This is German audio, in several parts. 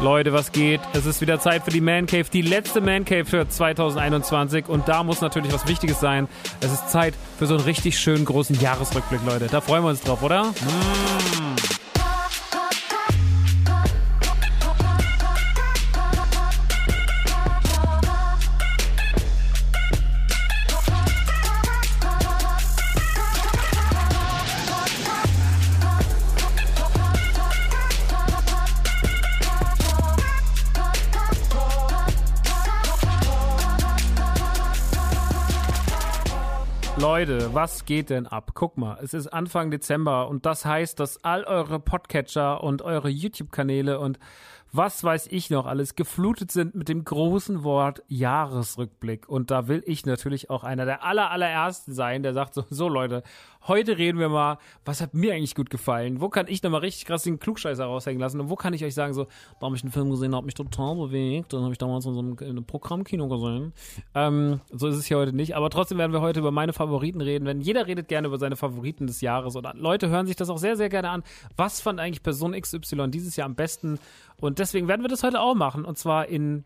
Leute, was geht? Es ist wieder Zeit für die Man Cave, die letzte Man Cave für 2021 und da muss natürlich was Wichtiges sein. Es ist Zeit für so einen richtig schönen großen Jahresrückblick, Leute. Da freuen wir uns drauf, oder? Mmh. Leute, was geht denn ab? Guck mal, es ist Anfang Dezember und das heißt, dass all eure Podcatcher und eure YouTube-Kanäle und was weiß ich noch alles geflutet sind mit dem großen Wort Jahresrückblick. Und da will ich natürlich auch einer der aller, allerersten sein, der sagt so, so Leute, heute reden wir mal, was hat mir eigentlich gut gefallen? Wo kann ich nochmal richtig krass den Klugscheißer raushängen lassen? Und wo kann ich euch sagen, so, da habe ich einen Film gesehen, der hat mich total bewegt. Dann habe ich damals in so einem, in einem Programmkino gesehen. Ähm, so ist es hier heute nicht. Aber trotzdem werden wir heute über meine Favoriten reden. Wenn jeder redet gerne über seine Favoriten des Jahres. Und Leute hören sich das auch sehr, sehr gerne an. Was fand eigentlich Person XY dieses Jahr am besten? Und deswegen werden wir das heute auch machen. Und zwar in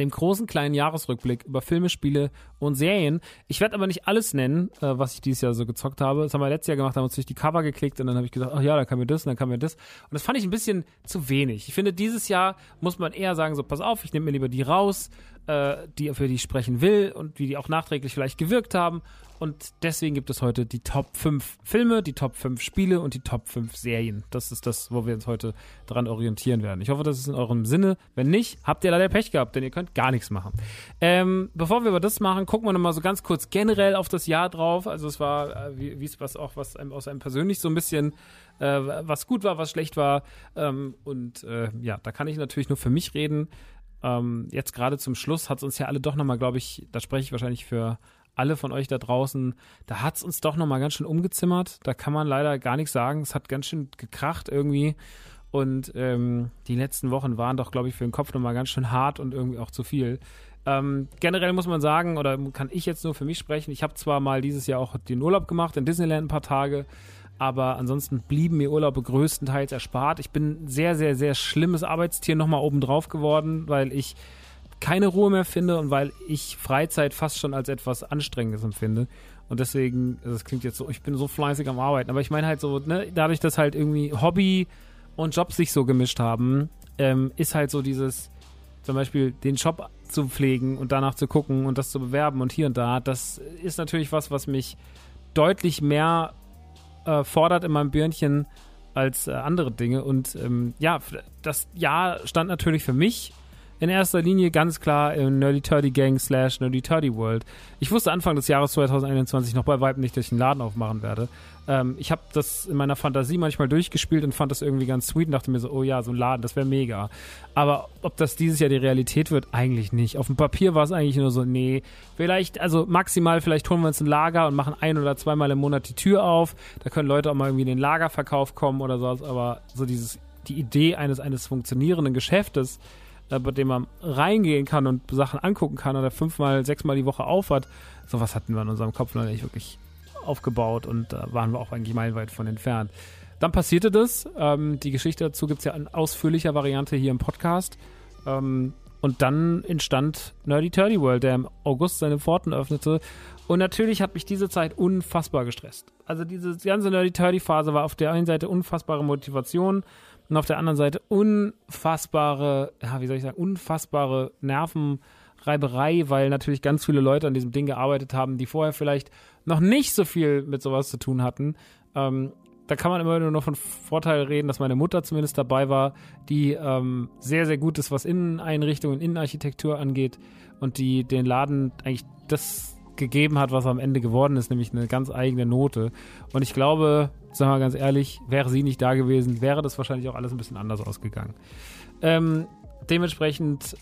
dem großen kleinen Jahresrückblick über Filme, Spiele und Serien. Ich werde aber nicht alles nennen, äh, was ich dieses Jahr so gezockt habe. Das haben wir letztes Jahr gemacht, haben uns durch die Cover geklickt und dann habe ich gesagt, ach ja, dann kann mir das und dann kann mir das. Und das fand ich ein bisschen zu wenig. Ich finde, dieses Jahr muss man eher sagen, so pass auf, ich nehme mir lieber die raus, äh, die für die ich sprechen will und die, die auch nachträglich vielleicht gewirkt haben und deswegen gibt es heute die Top 5 Filme, die Top 5 Spiele und die Top 5 Serien. Das ist das, wo wir uns heute daran orientieren werden. Ich hoffe, das ist in eurem Sinne. Wenn nicht, habt ihr leider Pech gehabt, denn ihr könnt gar nichts machen. Ähm, bevor wir aber das machen, gucken wir nochmal so ganz kurz generell auf das Jahr drauf. Also es war, äh, wie es was auch was einem, aus einem persönlich so ein bisschen äh, was gut war, was schlecht war. Ähm, und äh, ja, da kann ich natürlich nur für mich reden. Ähm, jetzt gerade zum Schluss hat es uns ja alle doch nochmal, glaube ich, da spreche ich wahrscheinlich für alle von euch da draußen, da hat es uns doch nochmal ganz schön umgezimmert. Da kann man leider gar nichts sagen. Es hat ganz schön gekracht irgendwie. Und ähm, die letzten Wochen waren doch, glaube ich, für den Kopf nochmal ganz schön hart und irgendwie auch zu viel. Ähm, generell muss man sagen, oder kann ich jetzt nur für mich sprechen, ich habe zwar mal dieses Jahr auch den Urlaub gemacht in Disneyland ein paar Tage, aber ansonsten blieben mir Urlaube größtenteils erspart. Ich bin sehr, sehr, sehr schlimmes Arbeitstier nochmal obendrauf geworden, weil ich keine Ruhe mehr finde und weil ich Freizeit fast schon als etwas Anstrengendes empfinde. Und deswegen, das klingt jetzt so, ich bin so fleißig am Arbeiten, aber ich meine halt so, ne, dadurch, dass halt irgendwie Hobby und Job sich so gemischt haben, ähm, ist halt so dieses, zum Beispiel den Job zu pflegen und danach zu gucken und das zu bewerben und hier und da, das ist natürlich was, was mich deutlich mehr äh, fordert in meinem Birnchen als äh, andere Dinge. Und ähm, ja, das Jahr stand natürlich für mich in erster Linie ganz klar im Nerdy Turdy Gang slash Nerdy Turdy World. Ich wusste Anfang des Jahres 2021 noch bei Weitem nicht, dass ich einen Laden aufmachen werde. Ähm, ich habe das in meiner Fantasie manchmal durchgespielt und fand das irgendwie ganz sweet und dachte mir so, oh ja, so ein Laden, das wäre mega. Aber ob das dieses Jahr die Realität wird, eigentlich nicht. Auf dem Papier war es eigentlich nur so, nee, vielleicht, also maximal, vielleicht holen wir uns ein Lager und machen ein oder zweimal im Monat die Tür auf. Da können Leute auch mal irgendwie in den Lagerverkauf kommen oder sowas, aber so dieses, die Idee eines, eines funktionierenden Geschäftes, äh, bei dem man reingehen kann und Sachen angucken kann oder fünfmal, sechsmal die Woche aufhat. Sowas hatten wir in unserem Kopf noch nicht wirklich aufgebaut und da waren wir auch eigentlich meilenweit von entfernt. Dann passierte das. Ähm, die Geschichte dazu gibt es ja in ausführlicher Variante hier im Podcast. Ähm, und dann entstand Nerdy Turdy World, der im August seine Pforten öffnete. Und natürlich hat mich diese Zeit unfassbar gestresst. Also diese ganze Nerdy Turdy Phase war auf der einen Seite unfassbare Motivation und auf der anderen Seite unfassbare, ja, wie soll ich sagen, unfassbare Nervenreiberei, weil natürlich ganz viele Leute an diesem Ding gearbeitet haben, die vorher vielleicht noch nicht so viel mit sowas zu tun hatten. Ähm, da kann man immer nur noch von Vorteil reden, dass meine Mutter zumindest dabei war, die ähm, sehr, sehr gut ist, was Inneneinrichtungen, Innenarchitektur angeht und die den Laden eigentlich das gegeben hat, was am Ende geworden ist, nämlich eine ganz eigene Note. Und ich glaube, sagen wir ganz ehrlich, wäre sie nicht da gewesen, wäre das wahrscheinlich auch alles ein bisschen anders ausgegangen. Ähm, dementsprechend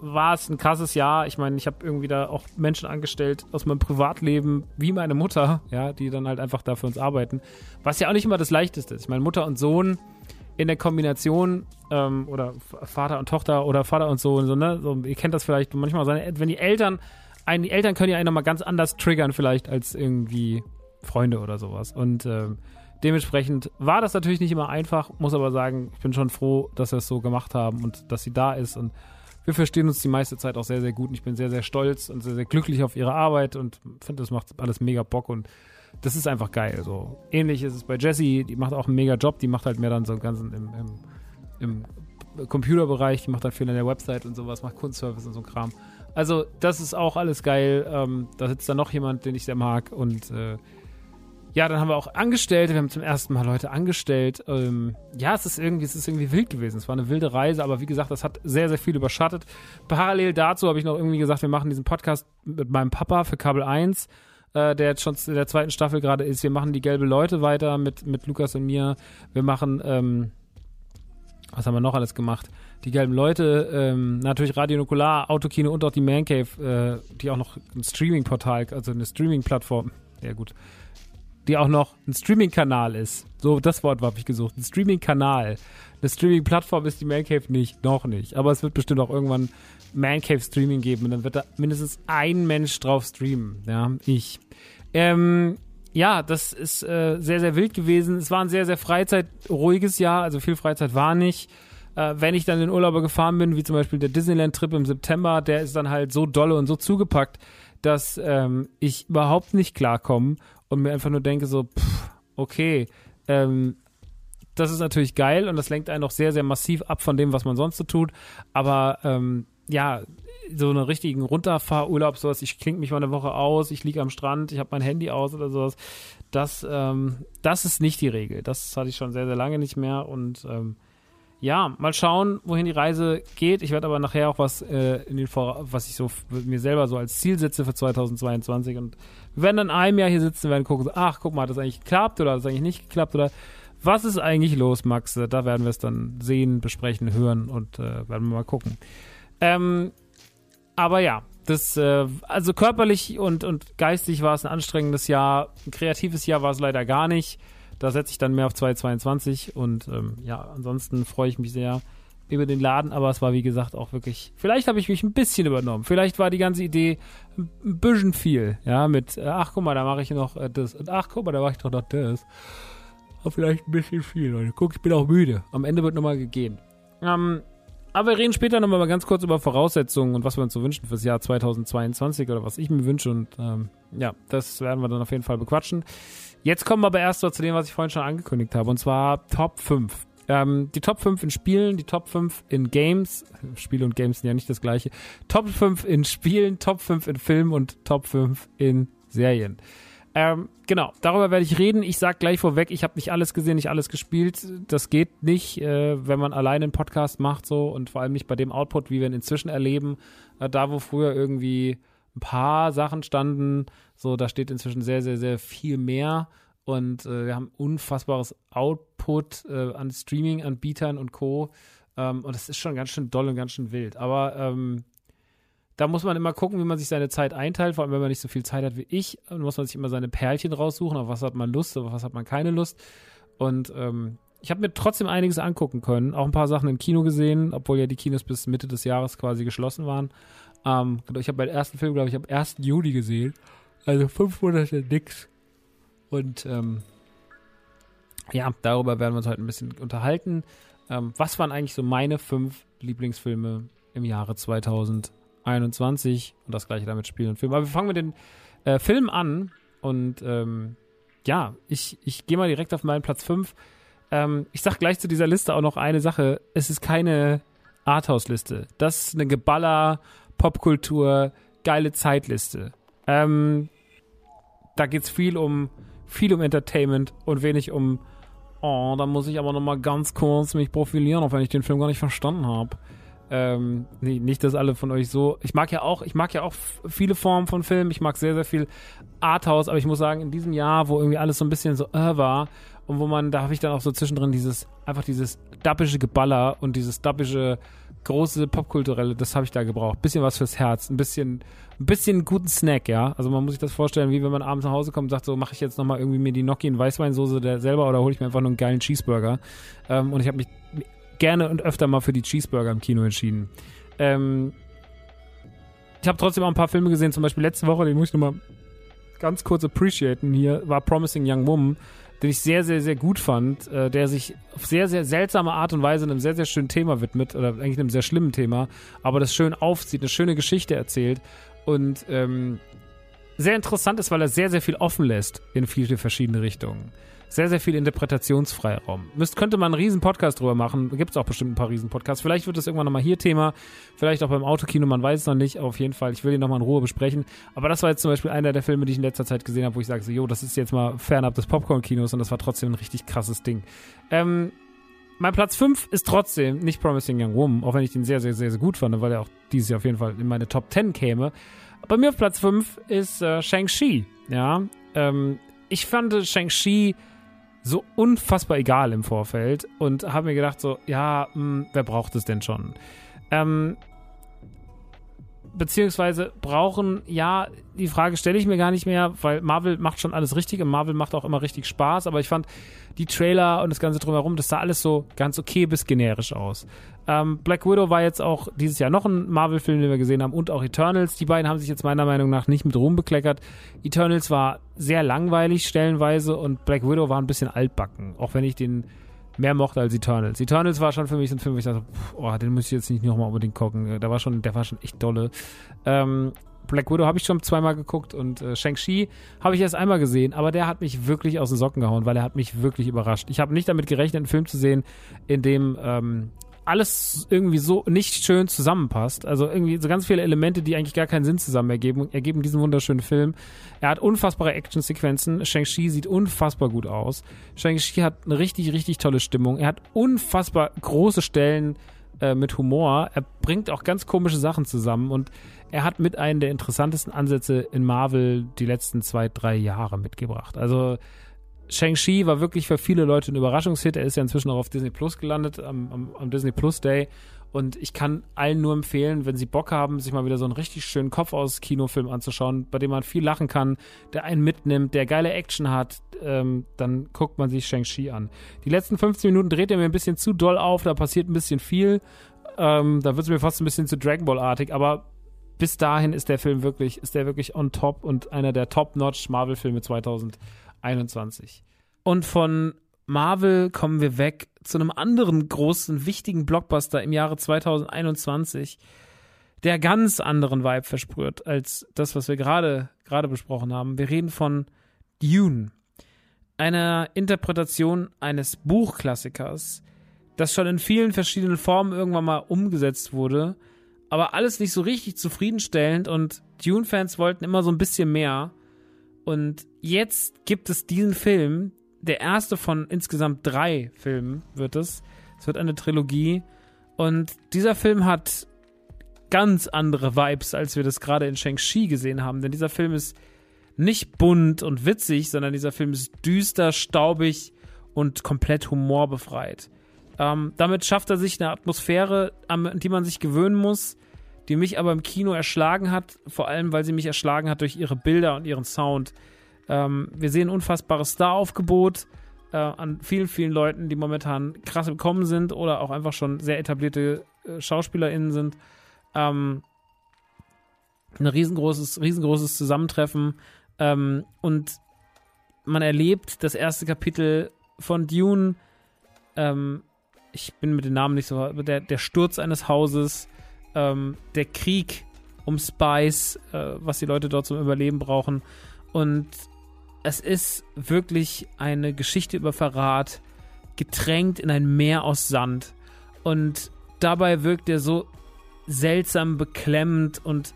war es ein krasses Jahr. Ich meine, ich habe irgendwie da auch Menschen angestellt aus meinem Privatleben, wie meine Mutter, ja, die dann halt einfach da für uns arbeiten. Was ja auch nicht immer das Leichteste ist. Ich meine, Mutter und Sohn in der Kombination ähm, oder Vater und Tochter oder Vater und Sohn, so, ne? So, ihr kennt das vielleicht manchmal, wenn die Eltern, einen, die Eltern können ja einen nochmal ganz anders triggern, vielleicht als irgendwie Freunde oder sowas. Und ähm, Dementsprechend war das natürlich nicht immer einfach, muss aber sagen, ich bin schon froh, dass wir es so gemacht haben und dass sie da ist. Und wir verstehen uns die meiste Zeit auch sehr, sehr gut. Und ich bin sehr, sehr stolz und sehr, sehr glücklich auf ihre Arbeit und finde, das macht alles mega Bock und das ist einfach geil. So ähnlich ist es bei Jessie, die macht auch einen mega Job, die macht halt mehr dann so einen ganzen im, im, im Computerbereich, die macht halt viel an der Website und sowas, macht Kunstservice und so Kram. Also, das ist auch alles geil. Ähm, da sitzt dann noch jemand, den ich sehr mag und äh, ja, dann haben wir auch Angestellte, wir haben zum ersten Mal Leute angestellt. Ähm, ja, es ist irgendwie, es ist irgendwie wild gewesen. Es war eine wilde Reise, aber wie gesagt, das hat sehr, sehr viel überschattet. Parallel dazu habe ich noch irgendwie gesagt, wir machen diesen Podcast mit meinem Papa für Kabel 1 äh, der jetzt schon in der zweiten Staffel gerade ist. Wir machen die gelbe Leute weiter mit, mit Lukas und mir. Wir machen, ähm, was haben wir noch alles gemacht? Die gelben Leute, ähm, natürlich Radio Nukular, Autokino und auch die Man Cave, äh, die auch noch ein Streaming-Portal, also eine Streaming-Plattform, ja gut, die auch noch ein Streaming-Kanal ist. So, das Wort habe ich gesucht. Ein Streaming-Kanal. Eine Streaming-Plattform ist die Man Cave nicht. Noch nicht. Aber es wird bestimmt auch irgendwann Man Cave Streaming geben. Und dann wird da mindestens ein Mensch drauf streamen. Ja, ich. Ähm, ja, das ist äh, sehr, sehr wild gewesen. Es war ein sehr, sehr freizeitruhiges Jahr. Also viel Freizeit war nicht. Äh, wenn ich dann in Urlauber gefahren bin, wie zum Beispiel der Disneyland-Trip im September, der ist dann halt so dolle und so zugepackt, dass ähm, ich überhaupt nicht klarkomme und mir einfach nur denke so, pff, okay, ähm, das ist natürlich geil und das lenkt einen auch sehr, sehr massiv ab von dem, was man sonst so tut. Aber ähm, ja, so einen richtigen Runterfahrurlaub, sowas, ich klinge mich mal eine Woche aus, ich liege am Strand, ich habe mein Handy aus oder sowas, das, ähm, das ist nicht die Regel. Das hatte ich schon sehr, sehr lange nicht mehr und ähm, ja, mal schauen, wohin die Reise geht. Ich werde aber nachher auch was äh, in den Vor was ich so mir selber so als Ziel setze für 2022 und werden dann in einem Jahr hier sitzen, werden gucken, ach, guck mal, hat das eigentlich geklappt oder hat das eigentlich nicht geklappt oder was ist eigentlich los, Max? Da werden wir es dann sehen, besprechen, hören und äh, werden wir mal gucken. Ähm, aber ja, das, äh, also körperlich und, und geistig war es ein anstrengendes Jahr. Ein kreatives Jahr war es leider gar nicht. Da setze ich dann mehr auf 2022 und ähm, ja, ansonsten freue ich mich sehr über den Laden, aber es war wie gesagt auch wirklich, vielleicht habe ich mich ein bisschen übernommen. Vielleicht war die ganze Idee ein bisschen viel, ja, mit, äh, ach guck mal, da mache ich noch äh, das und ach guck mal, da mache ich doch noch das. War vielleicht ein bisschen viel, Leute. Guck, ich bin auch müde. Am Ende wird nochmal gegeben. Ähm, aber wir reden später nochmal ganz kurz über Voraussetzungen und was wir uns so wünschen fürs Jahr 2022 oder was ich mir wünsche. Und ähm, ja, das werden wir dann auf jeden Fall bequatschen. Jetzt kommen wir aber erst zu dem, was ich vorhin schon angekündigt habe, und zwar Top 5. Ähm, die Top 5 in Spielen, die Top 5 in Games. Spiele und Games sind ja nicht das gleiche. Top 5 in Spielen, Top 5 in Filmen und Top 5 in Serien. Ähm, genau, darüber werde ich reden. Ich sage gleich vorweg, ich habe nicht alles gesehen, nicht alles gespielt. Das geht nicht, äh, wenn man alleine einen Podcast macht so und vor allem nicht bei dem Output, wie wir ihn inzwischen erleben. Äh, da, wo früher irgendwie ein paar Sachen standen, so da steht inzwischen sehr, sehr, sehr viel mehr. Und äh, wir haben unfassbares Output äh, an Streaming-Anbietern und Co. Ähm, und das ist schon ganz schön doll und ganz schön wild. Aber ähm, da muss man immer gucken, wie man sich seine Zeit einteilt, vor allem wenn man nicht so viel Zeit hat wie ich, dann muss man sich immer seine Perlchen raussuchen, auf was hat man Lust, auf was hat man keine Lust. Und ähm, ich habe mir trotzdem einiges angucken können, auch ein paar Sachen im Kino gesehen, obwohl ja die Kinos bis Mitte des Jahres quasi geschlossen waren. Ähm, ich habe meinen ersten Film, glaube ich, am 1. Juli gesehen. Also fünf Monate nix. Und ähm, ja, darüber werden wir uns heute ein bisschen unterhalten. Ähm, was waren eigentlich so meine fünf Lieblingsfilme im Jahre 2000? 21 und das gleiche damit Spielen und Film. Aber wir fangen mit den äh, Filmen an und ähm, ja, ich, ich gehe mal direkt auf meinen Platz 5. Ähm, ich sag gleich zu dieser Liste auch noch eine Sache. Es ist keine Arthouse-Liste. Das ist eine Geballer, Popkultur, geile Zeitliste. Ähm, da geht's viel um, viel um Entertainment und wenig um, oh, da muss ich aber nochmal ganz kurz mich profilieren, auch wenn ich den Film gar nicht verstanden habe. Ähm, nee, nicht, dass alle von euch so. Ich mag ja auch, ich mag ja auch viele Formen von Filmen. Ich mag sehr, sehr viel Arthouse, aber ich muss sagen, in diesem Jahr, wo irgendwie alles so ein bisschen so äh war und wo man, da habe ich dann auch so zwischendrin dieses, einfach dieses dappische Geballer und dieses dappische große Popkulturelle, das habe ich da gebraucht. Bisschen was fürs Herz, ein bisschen, ein bisschen guten Snack, ja. Also man muss sich das vorstellen, wie wenn man abends nach Hause kommt und sagt, so mache ich jetzt nochmal irgendwie mir die Gnocchi in Weißweinsoße der selber oder hole ich mir einfach nur einen geilen Cheeseburger. Ähm, und ich habe mich gerne und öfter mal für die Cheeseburger im Kino entschieden. Ähm, ich habe trotzdem auch ein paar Filme gesehen, zum Beispiel letzte Woche, den muss ich nochmal ganz kurz appreciaten hier, war Promising Young Woman, den ich sehr, sehr, sehr gut fand, äh, der sich auf sehr, sehr seltsame Art und Weise einem sehr, sehr schönen Thema widmet, oder eigentlich einem sehr schlimmen Thema, aber das schön aufzieht, eine schöne Geschichte erzählt und ähm, sehr interessant ist, weil er sehr, sehr viel offen lässt in viele verschiedene Richtungen sehr, sehr viel Interpretationsfreiraum. Müsst, könnte man einen riesen Podcast drüber machen. Gibt es auch bestimmt ein paar riesen Podcasts. Vielleicht wird das irgendwann nochmal hier Thema. Vielleicht auch beim Autokino, man weiß es noch nicht. Auf jeden Fall, ich will ihn nochmal in Ruhe besprechen. Aber das war jetzt zum Beispiel einer der Filme, die ich in letzter Zeit gesehen habe, wo ich sage, so, jo, das ist jetzt mal fernab des Popcorn-Kinos und das war trotzdem ein richtig krasses Ding. Ähm, mein Platz 5 ist trotzdem nicht Promising Young Woman, auch wenn ich den sehr, sehr, sehr, sehr gut fand, weil er auch dieses Jahr auf jeden Fall in meine Top 10 käme. Bei mir auf Platz 5 ist äh, Shang-Chi. Ja, ähm, ich fand Shang-Chi so unfassbar egal im Vorfeld und habe mir gedacht so, ja, mh, hm, wer braucht es denn schon? Ähm, beziehungsweise brauchen, ja, die Frage stelle ich mir gar nicht mehr, weil Marvel macht schon alles richtig und Marvel macht auch immer richtig Spaß, aber ich fand die Trailer und das Ganze drumherum, das sah alles so ganz okay bis generisch aus. Ähm, Black Widow war jetzt auch dieses Jahr noch ein Marvel-Film, den wir gesehen haben, und auch Eternals. Die beiden haben sich jetzt meiner Meinung nach nicht mit Ruhm bekleckert. Eternals war sehr langweilig stellenweise und Black Widow war ein bisschen altbacken, auch wenn ich den mehr mochte als Eternals. Eternals war schon für mich ein Film, ich dachte, oh, den muss ich jetzt nicht nochmal unbedingt gucken. Der war schon, der war schon echt dolle. Ähm, Black Widow habe ich schon zweimal geguckt und äh, Shang-Chi habe ich erst einmal gesehen, aber der hat mich wirklich aus den Socken gehauen, weil er hat mich wirklich überrascht. Ich habe nicht damit gerechnet, einen Film zu sehen, in dem ähm, alles irgendwie so nicht schön zusammenpasst. Also irgendwie so ganz viele Elemente, die eigentlich gar keinen Sinn zusammen ergeben, ergeben diesen wunderschönen Film. Er hat unfassbare Actionsequenzen. Shang-Chi sieht unfassbar gut aus. Shang-Chi hat eine richtig, richtig tolle Stimmung. Er hat unfassbar große Stellen äh, mit Humor. Er bringt auch ganz komische Sachen zusammen und er hat mit einem der interessantesten Ansätze in Marvel die letzten zwei, drei Jahre mitgebracht. Also Shang-Chi war wirklich für viele Leute ein Überraschungshit. Er ist ja inzwischen auch auf Disney Plus gelandet, am, am, am Disney Plus Day. Und ich kann allen nur empfehlen, wenn sie Bock haben, sich mal wieder so einen richtig schönen Kopf aus Kinofilm anzuschauen, bei dem man viel lachen kann, der einen mitnimmt, der geile Action hat, ähm, dann guckt man sich Shang-Chi an. Die letzten 15 Minuten dreht er mir ein bisschen zu doll auf, da passiert ein bisschen viel. Ähm, da wird es mir fast ein bisschen zu Dragon Ball-artig, aber bis dahin ist der Film wirklich, ist der wirklich on top und einer der top-notch Marvel-Filme 2021. Und von Marvel kommen wir weg zu einem anderen großen, wichtigen Blockbuster im Jahre 2021, der ganz anderen Vibe versprüht als das, was wir gerade gerade besprochen haben. Wir reden von Dune, einer Interpretation eines Buchklassikers, das schon in vielen verschiedenen Formen irgendwann mal umgesetzt wurde, aber alles nicht so richtig zufriedenstellend und Dune-Fans wollten immer so ein bisschen mehr. Und jetzt gibt es diesen Film, der erste von insgesamt drei Filmen wird es. Es wird eine Trilogie. Und dieser Film hat ganz andere Vibes, als wir das gerade in Shang-Chi gesehen haben. Denn dieser Film ist nicht bunt und witzig, sondern dieser Film ist düster, staubig und komplett humorbefreit. Ähm, damit schafft er sich eine Atmosphäre, an die man sich gewöhnen muss, die mich aber im Kino erschlagen hat, vor allem weil sie mich erschlagen hat durch ihre Bilder und ihren Sound. Ähm, wir sehen unfassbares Star-Aufgebot äh, an vielen, vielen Leuten, die momentan krass im Kommen sind oder auch einfach schon sehr etablierte äh, SchauspielerInnen sind. Ähm, ein riesengroßes, riesengroßes Zusammentreffen. Ähm, und man erlebt das erste Kapitel von Dune. Ähm, ich bin mit den Namen nicht so. Der, der Sturz eines Hauses, ähm, der Krieg um Spice, äh, was die Leute dort zum Überleben brauchen. Und es ist wirklich eine Geschichte über Verrat, getränkt in ein Meer aus Sand. Und dabei wirkt er so seltsam beklemmend und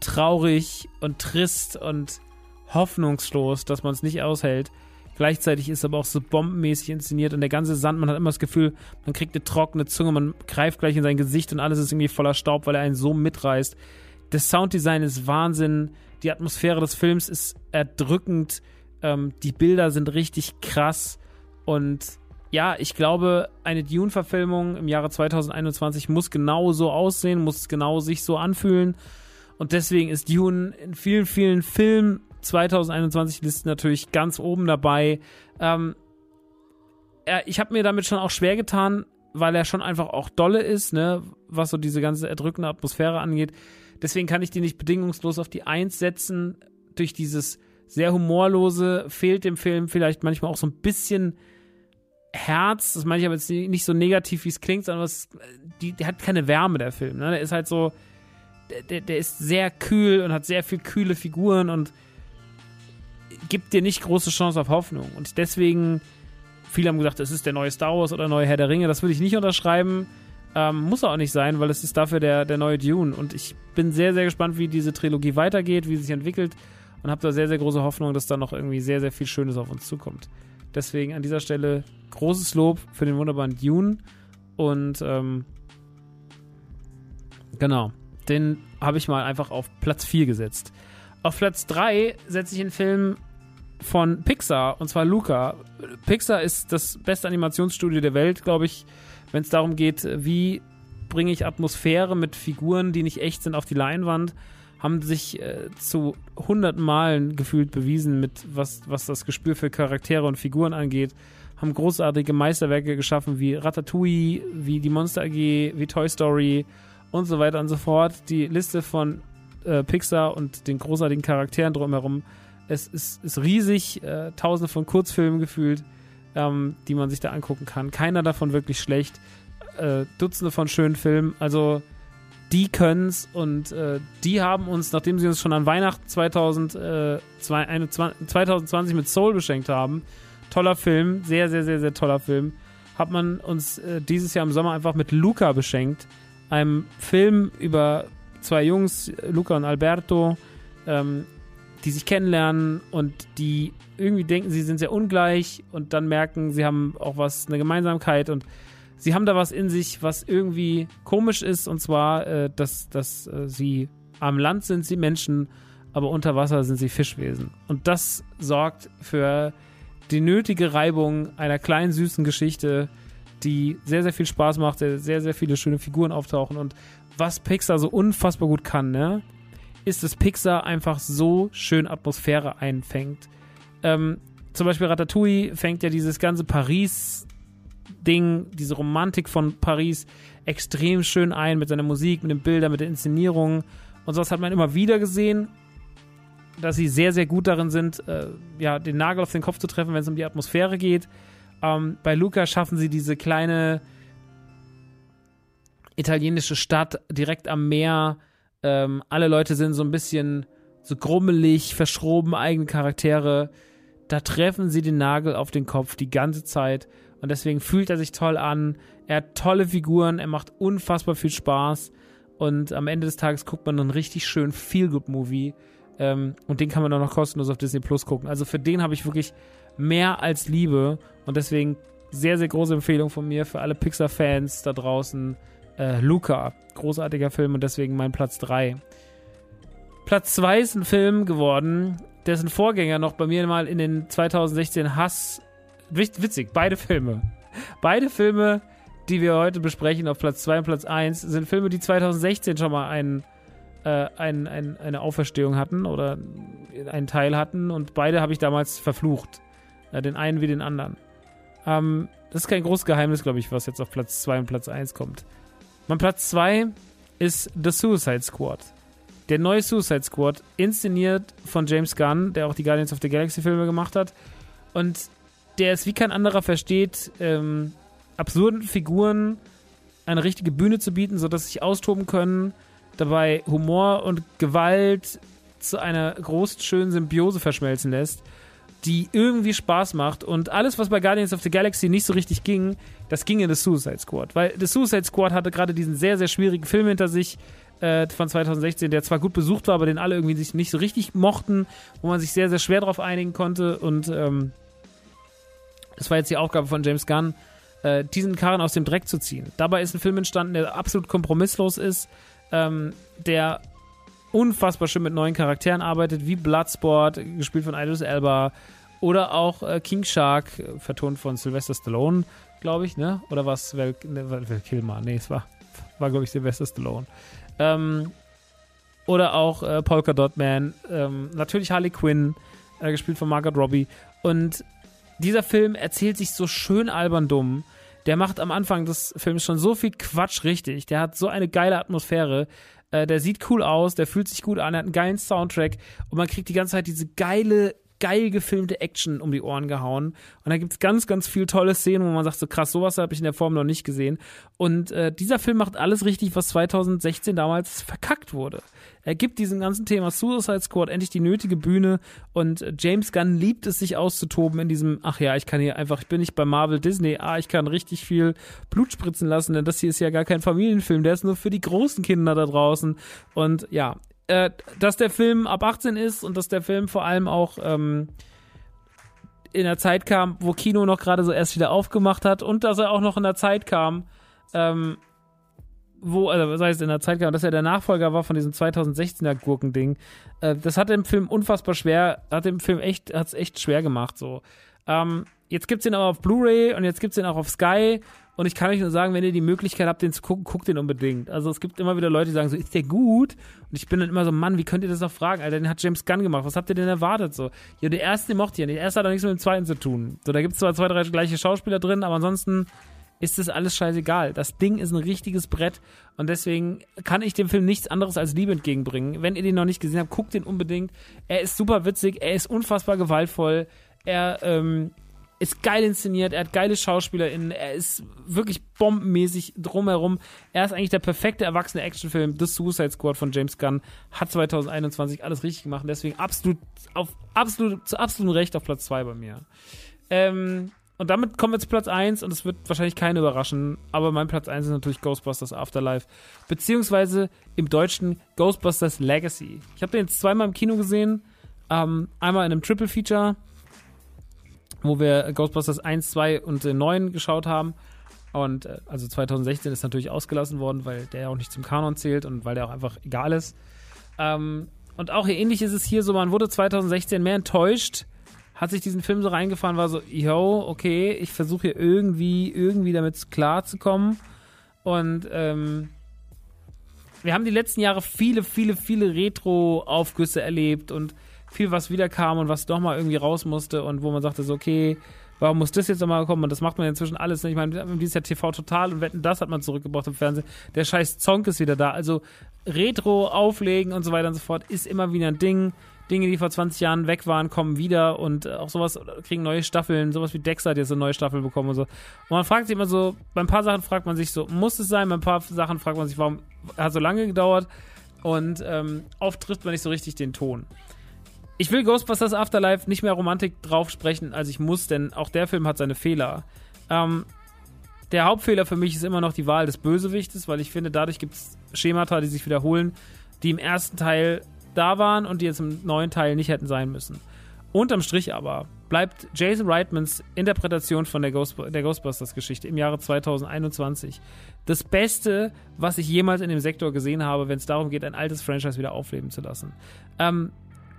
traurig und trist und hoffnungslos, dass man es nicht aushält. Gleichzeitig ist aber auch so bombenmäßig inszeniert und der ganze Sand, man hat immer das Gefühl, man kriegt eine trockene Zunge, man greift gleich in sein Gesicht und alles ist irgendwie voller Staub, weil er einen so mitreißt. Das Sounddesign ist Wahnsinn, die Atmosphäre des Films ist erdrückend, ähm, die Bilder sind richtig krass und ja, ich glaube, eine Dune-Verfilmung im Jahre 2021 muss genau so aussehen, muss genau sich so anfühlen. Und deswegen ist Dune in vielen, vielen Film 2021 Listen natürlich ganz oben dabei. Ähm, er, ich habe mir damit schon auch schwer getan, weil er schon einfach auch dolle ist, ne, was so diese ganze erdrückende Atmosphäre angeht. Deswegen kann ich die nicht bedingungslos auf die Eins setzen. Durch dieses sehr humorlose fehlt dem Film vielleicht manchmal auch so ein bisschen Herz. Das meine ich aber jetzt nicht so negativ, wie es klingt, sondern es, die, der hat keine Wärme, der Film. Ne? Der ist halt so, der, der ist sehr kühl und hat sehr viel kühle Figuren und gibt dir nicht große Chance auf Hoffnung. Und deswegen, viele haben gesagt, das ist der neue Star Wars oder neue Herr der Ringe. Das würde ich nicht unterschreiben. Ähm, muss auch nicht sein, weil es ist dafür der, der neue Dune. Und ich bin sehr, sehr gespannt, wie diese Trilogie weitergeht, wie sie sich entwickelt. Und habe da sehr, sehr große Hoffnung, dass da noch irgendwie sehr, sehr viel Schönes auf uns zukommt. Deswegen an dieser Stelle großes Lob für den wunderbaren Dune. Und ähm, genau, den habe ich mal einfach auf Platz 4 gesetzt. Auf Platz 3 setze ich einen Film von Pixar, und zwar Luca. Pixar ist das beste Animationsstudio der Welt, glaube ich, wenn es darum geht, wie bringe ich Atmosphäre mit Figuren, die nicht echt sind, auf die Leinwand. Haben sich äh, zu hunderten Malen gefühlt bewiesen, mit was, was das Gespür für Charaktere und Figuren angeht. Haben großartige Meisterwerke geschaffen wie Ratatouille, wie die Monster AG, wie Toy Story und so weiter und so fort. Die Liste von äh, Pixar und den großartigen Charakteren drumherum es ist, ist riesig, äh, tausende von Kurzfilmen gefühlt, ähm, die man sich da angucken kann. Keiner davon wirklich schlecht. Äh, Dutzende von schönen Filmen. Also die können's und äh, die haben uns, nachdem sie uns schon an Weihnachten 2000, äh, 2020 mit Soul beschenkt haben, toller Film, sehr, sehr, sehr, sehr toller Film, hat man uns äh, dieses Jahr im Sommer einfach mit Luca beschenkt. Einem Film über zwei Jungs, Luca und Alberto, ähm, die sich kennenlernen und die irgendwie denken, sie sind sehr ungleich und dann merken, sie haben auch was, eine Gemeinsamkeit und sie haben da was in sich, was irgendwie komisch ist und zwar, äh, dass, dass äh, sie am Land sind sie Menschen, aber unter Wasser sind sie Fischwesen. Und das sorgt für die nötige Reibung einer kleinen, süßen Geschichte, die sehr, sehr viel Spaß macht, sehr, sehr viele schöne Figuren auftauchen und was Pixar so unfassbar gut kann, ne? Ist, dass Pixar einfach so schön Atmosphäre einfängt. Ähm, zum Beispiel Ratatouille fängt ja dieses ganze Paris-Ding, diese Romantik von Paris extrem schön ein mit seiner Musik, mit den Bildern, mit der Inszenierung. Und sowas hat man immer wieder gesehen, dass sie sehr, sehr gut darin sind, äh, ja, den Nagel auf den Kopf zu treffen, wenn es um die Atmosphäre geht. Ähm, bei Luca schaffen sie diese kleine italienische Stadt direkt am Meer. Ähm, alle Leute sind so ein bisschen so grummelig, verschroben, eigene Charaktere. Da treffen sie den Nagel auf den Kopf die ganze Zeit. Und deswegen fühlt er sich toll an. Er hat tolle Figuren, er macht unfassbar viel Spaß. Und am Ende des Tages guckt man einen richtig schönen Feel-Good-Movie. Ähm, und den kann man dann noch kostenlos auf Disney Plus gucken. Also für den habe ich wirklich mehr als Liebe. Und deswegen sehr, sehr große Empfehlung von mir für alle Pixar-Fans da draußen. Äh, Luca, großartiger Film und deswegen mein Platz 3. Platz 2 ist ein Film geworden, dessen Vorgänger noch bei mir mal in den 2016 Hass. Witzig, beide Filme. Beide Filme, die wir heute besprechen auf Platz 2 und Platz 1, sind Filme, die 2016 schon mal einen, äh, ein, ein, eine Auferstehung hatten oder einen Teil hatten und beide habe ich damals verflucht. Äh, den einen wie den anderen. Ähm, das ist kein großes Geheimnis, glaube ich, was jetzt auf Platz 2 und Platz 1 kommt. Mein Platz 2 ist The Suicide Squad. Der neue Suicide Squad, inszeniert von James Gunn, der auch die Guardians of the Galaxy Filme gemacht hat. Und der es wie kein anderer versteht, ähm, absurden Figuren eine richtige Bühne zu bieten, sodass sie sich austoben können, dabei Humor und Gewalt zu einer großen, schönen Symbiose verschmelzen lässt die irgendwie Spaß macht. Und alles, was bei Guardians of the Galaxy nicht so richtig ging, das ging in The Suicide Squad. Weil The Suicide Squad hatte gerade diesen sehr, sehr schwierigen Film hinter sich äh, von 2016, der zwar gut besucht war, aber den alle irgendwie sich nicht so richtig mochten, wo man sich sehr, sehr schwer darauf einigen konnte. Und ähm, es war jetzt die Aufgabe von James Gunn, äh, diesen Karren aus dem Dreck zu ziehen. Dabei ist ein Film entstanden, der absolut kompromisslos ist, ähm, der unfassbar schön mit neuen Charakteren arbeitet, wie Bloodsport, gespielt von Idris Elba, oder auch äh, King Shark, vertont von Sylvester Stallone, glaube ich, ne? Oder was? Val, ne, Val Kilmer? Nee, es war, war glaube ich, Sylvester Stallone. Ähm, oder auch äh, Polka Dot Man, ähm, natürlich Harley Quinn, äh, gespielt von Margaret Robbie. Und dieser Film erzählt sich so schön albern dumm. Der macht am Anfang des Films schon so viel Quatsch richtig. Der hat so eine geile Atmosphäre. Äh, der sieht cool aus, der fühlt sich gut an, hat einen geilen Soundtrack und man kriegt die ganze Zeit diese geile, geil gefilmte Action um die Ohren gehauen. Und da gibt es ganz, ganz viel tolle Szenen, wo man sagt, so krass, sowas habe ich in der Form noch nicht gesehen. Und äh, dieser Film macht alles richtig, was 2016 damals verkackt wurde. Er gibt diesem ganzen Thema Suicide Squad endlich die nötige Bühne und James Gunn liebt es, sich auszutoben in diesem, ach ja, ich kann hier einfach, ich bin nicht bei Marvel Disney, ah, ich kann richtig viel Blut spritzen lassen, denn das hier ist ja gar kein Familienfilm, der ist nur für die großen Kinder da draußen. Und ja, äh, dass der Film ab 18 ist und dass der Film vor allem auch ähm, in der Zeit kam, wo Kino noch gerade so erst wieder aufgemacht hat und dass er auch noch in der Zeit kam, ähm, wo, also das heißt in der Zeit kam, dass er der Nachfolger war von diesem 2016er Gurkending. Äh, das hat dem Film unfassbar schwer, hat dem Film echt, hat es echt schwer gemacht so. Ähm, jetzt gibt's den aber auf Blu-ray und jetzt gibt's den auch auf Sky und ich kann euch nur sagen, wenn ihr die Möglichkeit habt, den zu gucken, guckt den unbedingt. Also es gibt immer wieder Leute, die sagen so, ist der gut? Und ich bin dann immer so, Mann, wie könnt ihr das auch fragen? Alter, den hat James Gunn gemacht. Was habt ihr denn erwartet? So, ja, der erste mochte ja nicht. Der erste hat auch nichts mit dem zweiten zu tun. So, da gibt's zwar zwei, drei gleiche Schauspieler drin, aber ansonsten ist das alles scheißegal. Das Ding ist ein richtiges Brett und deswegen kann ich dem Film nichts anderes als Liebe entgegenbringen. Wenn ihr den noch nicht gesehen habt, guckt den unbedingt. Er ist super witzig, er ist unfassbar gewaltvoll, er ähm, ist geil inszeniert, er hat geile SchauspielerInnen, er ist wirklich bombenmäßig drumherum. Er ist eigentlich der perfekte erwachsene Actionfilm. The Suicide Squad von James Gunn hat 2021 alles richtig gemacht deswegen absolut, auf, absolut, zu absolutem Recht auf Platz 2 bei mir. Ähm, und damit kommen wir zu Platz 1 und es wird wahrscheinlich keinen überraschen, aber mein Platz 1 ist natürlich Ghostbusters Afterlife, beziehungsweise im Deutschen Ghostbusters Legacy. Ich habe den jetzt zweimal im Kino gesehen, ähm, einmal in einem Triple Feature, wo wir Ghostbusters 1, 2 und 9 geschaut haben. Und äh, also 2016 ist natürlich ausgelassen worden, weil der ja auch nicht zum Kanon zählt und weil der auch einfach egal ist. Ähm, und auch ähnlich ist es hier so, man wurde 2016 mehr enttäuscht hat sich diesen Film so reingefahren, war so, yo, okay, ich versuche hier irgendwie, irgendwie damit klarzukommen. Und ähm, wir haben die letzten Jahre viele, viele, viele Retro-Aufgüsse erlebt und viel, was wiederkam und was doch mal irgendwie raus musste und wo man sagte so, okay, warum muss das jetzt nochmal kommen? Und das macht man inzwischen alles. Ich meine, dieses Jahr TV Total und Wetten, das hat man zurückgebracht im Fernsehen. Der scheiß Zonk ist wieder da. Also Retro auflegen und so weiter und so fort ist immer wieder ein Ding. Dinge, die vor 20 Jahren weg waren, kommen wieder und äh, auch sowas kriegen neue Staffeln. Sowas wie Dexter hat jetzt eine neue Staffel bekommen und so. Und man fragt sich immer so, bei ein paar Sachen fragt man sich so, muss es sein? Bei ein paar Sachen fragt man sich, warum hat so lange gedauert? Und ähm, oft trifft man nicht so richtig den Ton. Ich will Ghostbusters Afterlife nicht mehr Romantik drauf sprechen, als ich muss, denn auch der Film hat seine Fehler. Ähm, der Hauptfehler für mich ist immer noch die Wahl des Bösewichtes, weil ich finde, dadurch gibt es Schemata, die sich wiederholen, die im ersten Teil da waren und die jetzt im neuen Teil nicht hätten sein müssen. Unterm Strich aber bleibt Jason Reitmans Interpretation von der, Ghost, der Ghostbusters-Geschichte im Jahre 2021 das Beste, was ich jemals in dem Sektor gesehen habe, wenn es darum geht, ein altes Franchise wieder aufleben zu lassen. Ähm,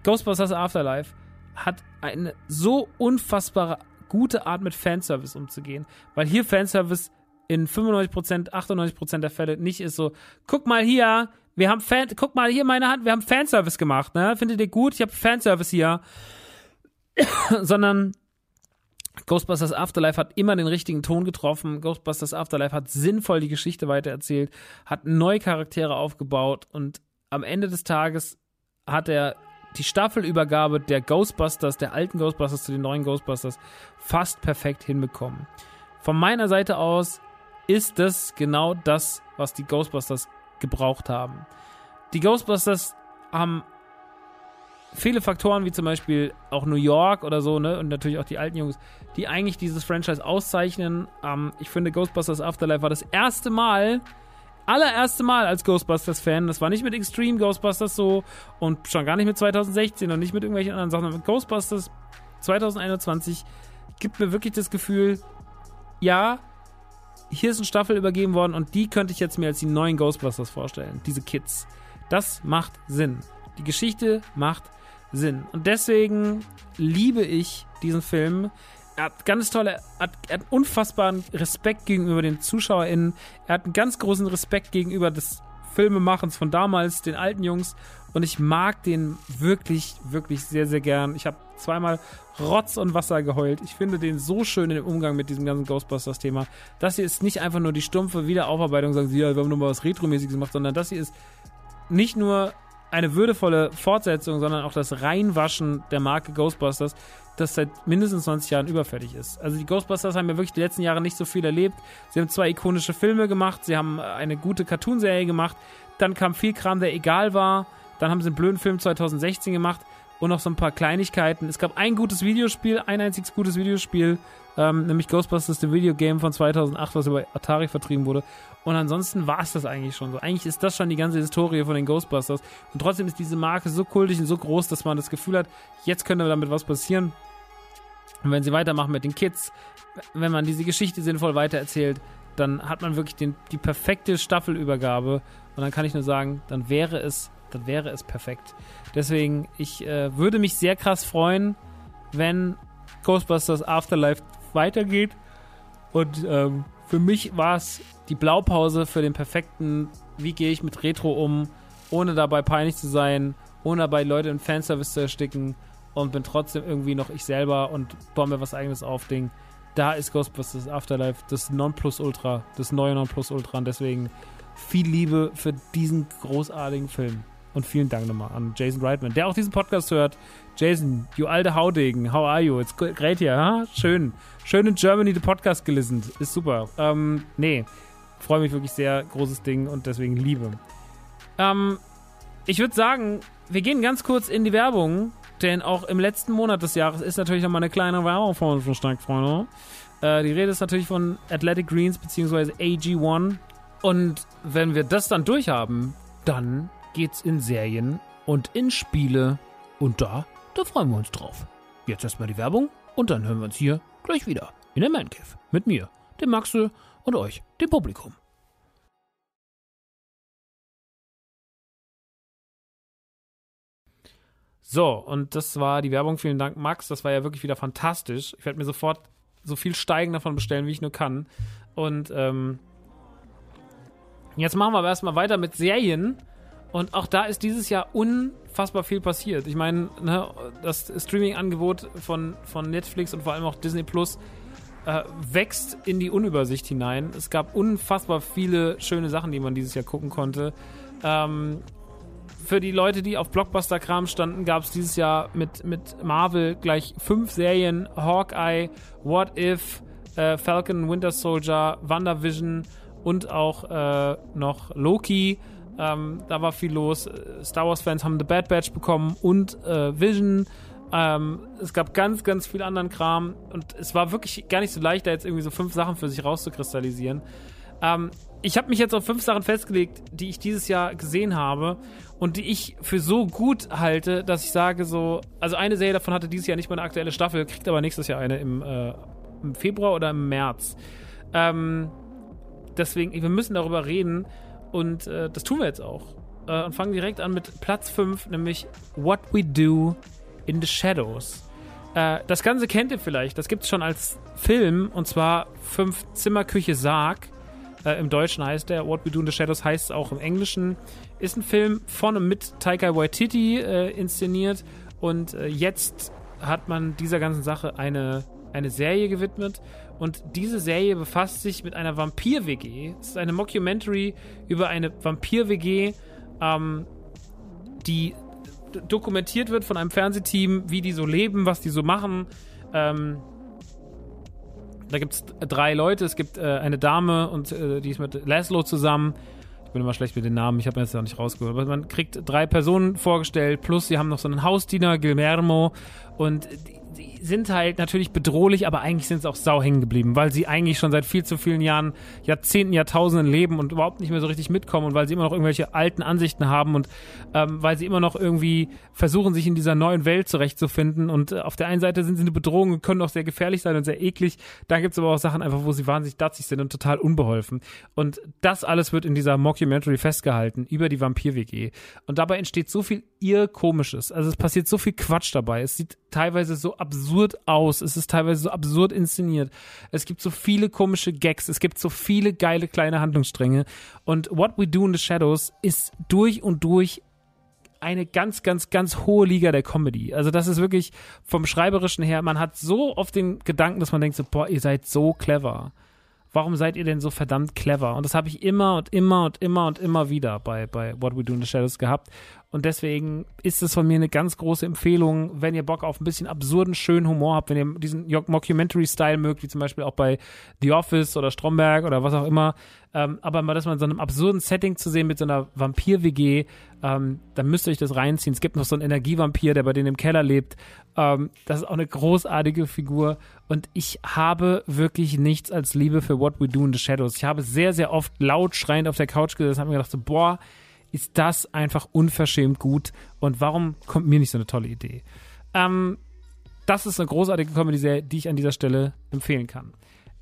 Ghostbusters Afterlife hat eine so unfassbare gute Art mit Fanservice umzugehen, weil hier Fanservice in 95%, 98% der Fälle nicht ist so, guck mal hier, wir haben Fan, guck mal hier meine Hand, wir haben Fanservice gemacht, ne? Findet ihr gut? Ich habe Fanservice hier. Sondern Ghostbusters Afterlife hat immer den richtigen Ton getroffen. Ghostbusters Afterlife hat sinnvoll die Geschichte weitererzählt, hat neue Charaktere aufgebaut und am Ende des Tages hat er die Staffelübergabe der Ghostbusters, der alten Ghostbusters zu den neuen Ghostbusters fast perfekt hinbekommen. Von meiner Seite aus ist das genau das, was die Ghostbusters gebraucht haben. Die Ghostbusters haben viele Faktoren, wie zum Beispiel auch New York oder so, ne, und natürlich auch die alten Jungs, die eigentlich dieses Franchise auszeichnen. Ähm, ich finde, Ghostbusters Afterlife war das erste Mal, allererste Mal als Ghostbusters-Fan. Das war nicht mit Extreme Ghostbusters so und schon gar nicht mit 2016 und nicht mit irgendwelchen anderen Sachen. Mit Ghostbusters 2021 gibt mir wirklich das Gefühl, ja, hier ist eine Staffel übergeben worden und die könnte ich jetzt mir als die neuen Ghostbusters vorstellen. Diese Kids. Das macht Sinn. Die Geschichte macht Sinn. Und deswegen liebe ich diesen Film. Er hat ganz tolle, hat, hat unfassbaren Respekt gegenüber den ZuschauerInnen. Er hat einen ganz großen Respekt gegenüber des Filmemachens von damals, den alten Jungs. Und ich mag den wirklich, wirklich sehr, sehr gern. Ich habe zweimal Rotz und Wasser geheult. Ich finde den so schön im Umgang mit diesem ganzen Ghostbusters-Thema. Das hier ist nicht einfach nur die stumpfe Wiederaufarbeitung, sagen sie, ja, wir haben nur mal was Retromäßiges gemacht, sondern das hier ist nicht nur eine würdevolle Fortsetzung, sondern auch das Reinwaschen der Marke Ghostbusters, das seit mindestens 20 Jahren überfällig ist. Also die Ghostbusters haben ja wirklich die letzten Jahre nicht so viel erlebt. Sie haben zwei ikonische Filme gemacht, sie haben eine gute Cartoonserie gemacht, dann kam viel Kram, der egal war, dann haben sie einen blöden Film 2016 gemacht und noch so ein paar Kleinigkeiten. Es gab ein gutes Videospiel, ein einziges gutes Videospiel, ähm, nämlich Ghostbusters The Video Game von 2008, was über Atari vertrieben wurde. Und ansonsten war es das eigentlich schon so. Eigentlich ist das schon die ganze Historie von den Ghostbusters. Und trotzdem ist diese Marke so kultig und so groß, dass man das Gefühl hat, jetzt könnte damit was passieren. Und wenn sie weitermachen mit den Kids, wenn man diese Geschichte sinnvoll weitererzählt, dann hat man wirklich den, die perfekte Staffelübergabe. Und dann kann ich nur sagen, dann wäre es, dann wäre es perfekt. Deswegen, ich äh, würde mich sehr krass freuen, wenn Ghostbusters Afterlife weitergeht. Und ähm, für mich war es die Blaupause für den perfekten, wie gehe ich mit Retro um, ohne dabei peinlich zu sein, ohne dabei Leute im Fanservice zu ersticken und bin trotzdem irgendwie noch ich selber und baue mir was eigenes auf Ding. Da ist Ghostbusters Afterlife das Nonplusultra, das neue Nonplusultra und deswegen viel Liebe für diesen großartigen Film. Und vielen Dank nochmal an Jason Reitman, der auch diesen Podcast hört. Jason, you alte Haudegen, how are you? It's great here, huh? Schön. Schön in Germany the Podcast gelisten. Ist super. Ähm, nee, freue mich wirklich sehr. Großes Ding und deswegen Liebe. Ähm, ich würde sagen, wir gehen ganz kurz in die Werbung, denn auch im letzten Monat des Jahres ist natürlich nochmal eine kleine Werbung von verstärkt, Freunde. Äh, die Rede ist natürlich von Athletic Greens bzw. AG1. Und wenn wir das dann durchhaben, dann geht's in Serien und in Spiele. Und da, da freuen wir uns drauf. Jetzt erstmal die Werbung und dann hören wir uns hier gleich wieder in der Man Cave mit mir, dem Maxel und euch, dem Publikum. So, und das war die Werbung. Vielen Dank, Max. Das war ja wirklich wieder fantastisch. Ich werde mir sofort so viel Steigen davon bestellen, wie ich nur kann. Und ähm, jetzt machen wir aber erstmal weiter mit Serien. Und auch da ist dieses Jahr unfassbar viel passiert. Ich meine, ne, das Streaming-Angebot von, von Netflix und vor allem auch Disney Plus äh, wächst in die Unübersicht hinein. Es gab unfassbar viele schöne Sachen, die man dieses Jahr gucken konnte. Ähm, für die Leute, die auf Blockbuster-Kram standen, gab es dieses Jahr mit, mit Marvel gleich fünf Serien: Hawkeye, What If, äh, Falcon, Winter Soldier, WandaVision und auch äh, noch Loki. Ähm, da war viel los. Star Wars-Fans haben The Bad Batch bekommen und äh, Vision. Ähm, es gab ganz, ganz viel anderen Kram und es war wirklich gar nicht so leicht, da jetzt irgendwie so fünf Sachen für sich rauszukristallisieren. Ähm, ich habe mich jetzt auf fünf Sachen festgelegt, die ich dieses Jahr gesehen habe und die ich für so gut halte, dass ich sage so, also eine Serie davon hatte dieses Jahr nicht mal eine aktuelle Staffel, kriegt aber nächstes Jahr eine im, äh, im Februar oder im März. Ähm, deswegen, wir müssen darüber reden und äh, das tun wir jetzt auch. Äh, und fangen direkt an mit Platz 5, nämlich What We Do in the Shadows. Äh, das Ganze kennt ihr vielleicht, das gibt es schon als Film und zwar Fünf Zimmer Küche Sarg. Äh, Im Deutschen heißt der What We Do in the Shadows, heißt es auch im Englischen. Ist ein Film von und mit Taika Waititi äh, inszeniert und äh, jetzt hat man dieser ganzen Sache eine, eine Serie gewidmet. Und diese Serie befasst sich mit einer Vampir-WG. Es ist eine Mockumentary über eine Vampir-WG, ähm, die dokumentiert wird von einem Fernsehteam, wie die so leben, was die so machen. Ähm, da gibt es drei Leute. Es gibt äh, eine Dame und äh, die ist mit Laszlo zusammen. Ich bin immer schlecht mit den Namen, ich habe mir jetzt noch nicht rausgehört. Aber man kriegt drei Personen vorgestellt, plus sie haben noch so einen Hausdiener, Guillermo. Und sind halt natürlich bedrohlich, aber eigentlich sind sie auch sau hängen geblieben, weil sie eigentlich schon seit viel zu vielen Jahren, Jahrzehnten, Jahrtausenden leben und überhaupt nicht mehr so richtig mitkommen und weil sie immer noch irgendwelche alten Ansichten haben und ähm, weil sie immer noch irgendwie versuchen, sich in dieser neuen Welt zurechtzufinden. Und äh, auf der einen Seite sind sie eine Bedrohung und können auch sehr gefährlich sein und sehr eklig. Da gibt es aber auch Sachen einfach, wo sie wahnsinnig datzig sind und total unbeholfen. Und das alles wird in dieser Mockumentary festgehalten über die Vampir-WG. Und dabei entsteht so viel ihr Komisches. Also es passiert so viel Quatsch dabei. Es sieht teilweise so absurd aus. Es ist teilweise so absurd inszeniert. Es gibt so viele komische Gags. Es gibt so viele geile kleine Handlungsstränge. Und What We Do in the Shadows ist durch und durch eine ganz, ganz, ganz hohe Liga der Comedy. Also das ist wirklich vom Schreiberischen her, man hat so oft den Gedanken, dass man denkt so, boah, ihr seid so clever. Warum seid ihr denn so verdammt clever? Und das habe ich immer und immer und immer und immer wieder bei, bei What We Do in the Shadows gehabt. Und deswegen ist es von mir eine ganz große Empfehlung, wenn ihr Bock auf ein bisschen absurden, schönen Humor habt, wenn ihr diesen Mockumentary-Style mögt, wie zum Beispiel auch bei The Office oder Stromberg oder was auch immer. Ähm, aber mal das mal in so einem absurden Setting zu sehen mit so einer Vampir-WG, ähm, dann müsst ihr euch das reinziehen. Es gibt noch so einen Energievampir, der bei denen im Keller lebt. Ähm, das ist auch eine großartige Figur. Und ich habe wirklich nichts als Liebe für What We Do in the Shadows. Ich habe sehr, sehr oft laut schreiend auf der Couch gesessen und habe mir gedacht, so, boah, ist das einfach unverschämt gut und warum kommt mir nicht so eine tolle Idee? Ähm, das ist eine großartige Comedy-Serie, die ich an dieser Stelle empfehlen kann.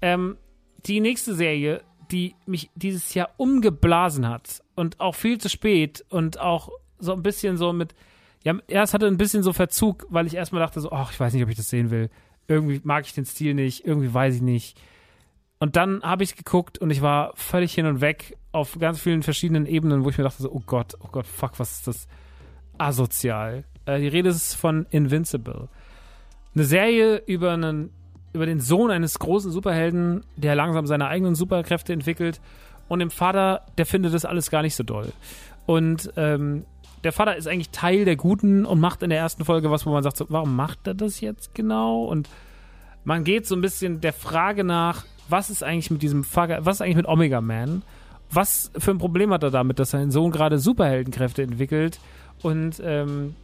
Ähm, die nächste Serie, die mich dieses Jahr umgeblasen hat und auch viel zu spät und auch so ein bisschen so mit, ja, erst hatte ein bisschen so Verzug, weil ich erstmal dachte so, ach, ich weiß nicht, ob ich das sehen will. Irgendwie mag ich den Stil nicht, irgendwie weiß ich nicht. Und dann habe ich geguckt und ich war völlig hin und weg auf ganz vielen verschiedenen Ebenen, wo ich mir dachte so, oh Gott, oh Gott, fuck, was ist das? Asozial. Äh, die Rede ist von Invincible. Eine Serie über einen, über den Sohn eines großen Superhelden, der langsam seine eigenen Superkräfte entwickelt und dem Vater, der findet das alles gar nicht so doll. Und ähm, der Vater ist eigentlich Teil der Guten und macht in der ersten Folge was, wo man sagt, so, warum macht er das jetzt genau? Und man geht so ein bisschen der Frage nach, was ist eigentlich mit diesem Vater, was ist eigentlich mit Omega Man? Was für ein Problem hat er damit, dass sein Sohn gerade Superheldenkräfte entwickelt? Und ähm,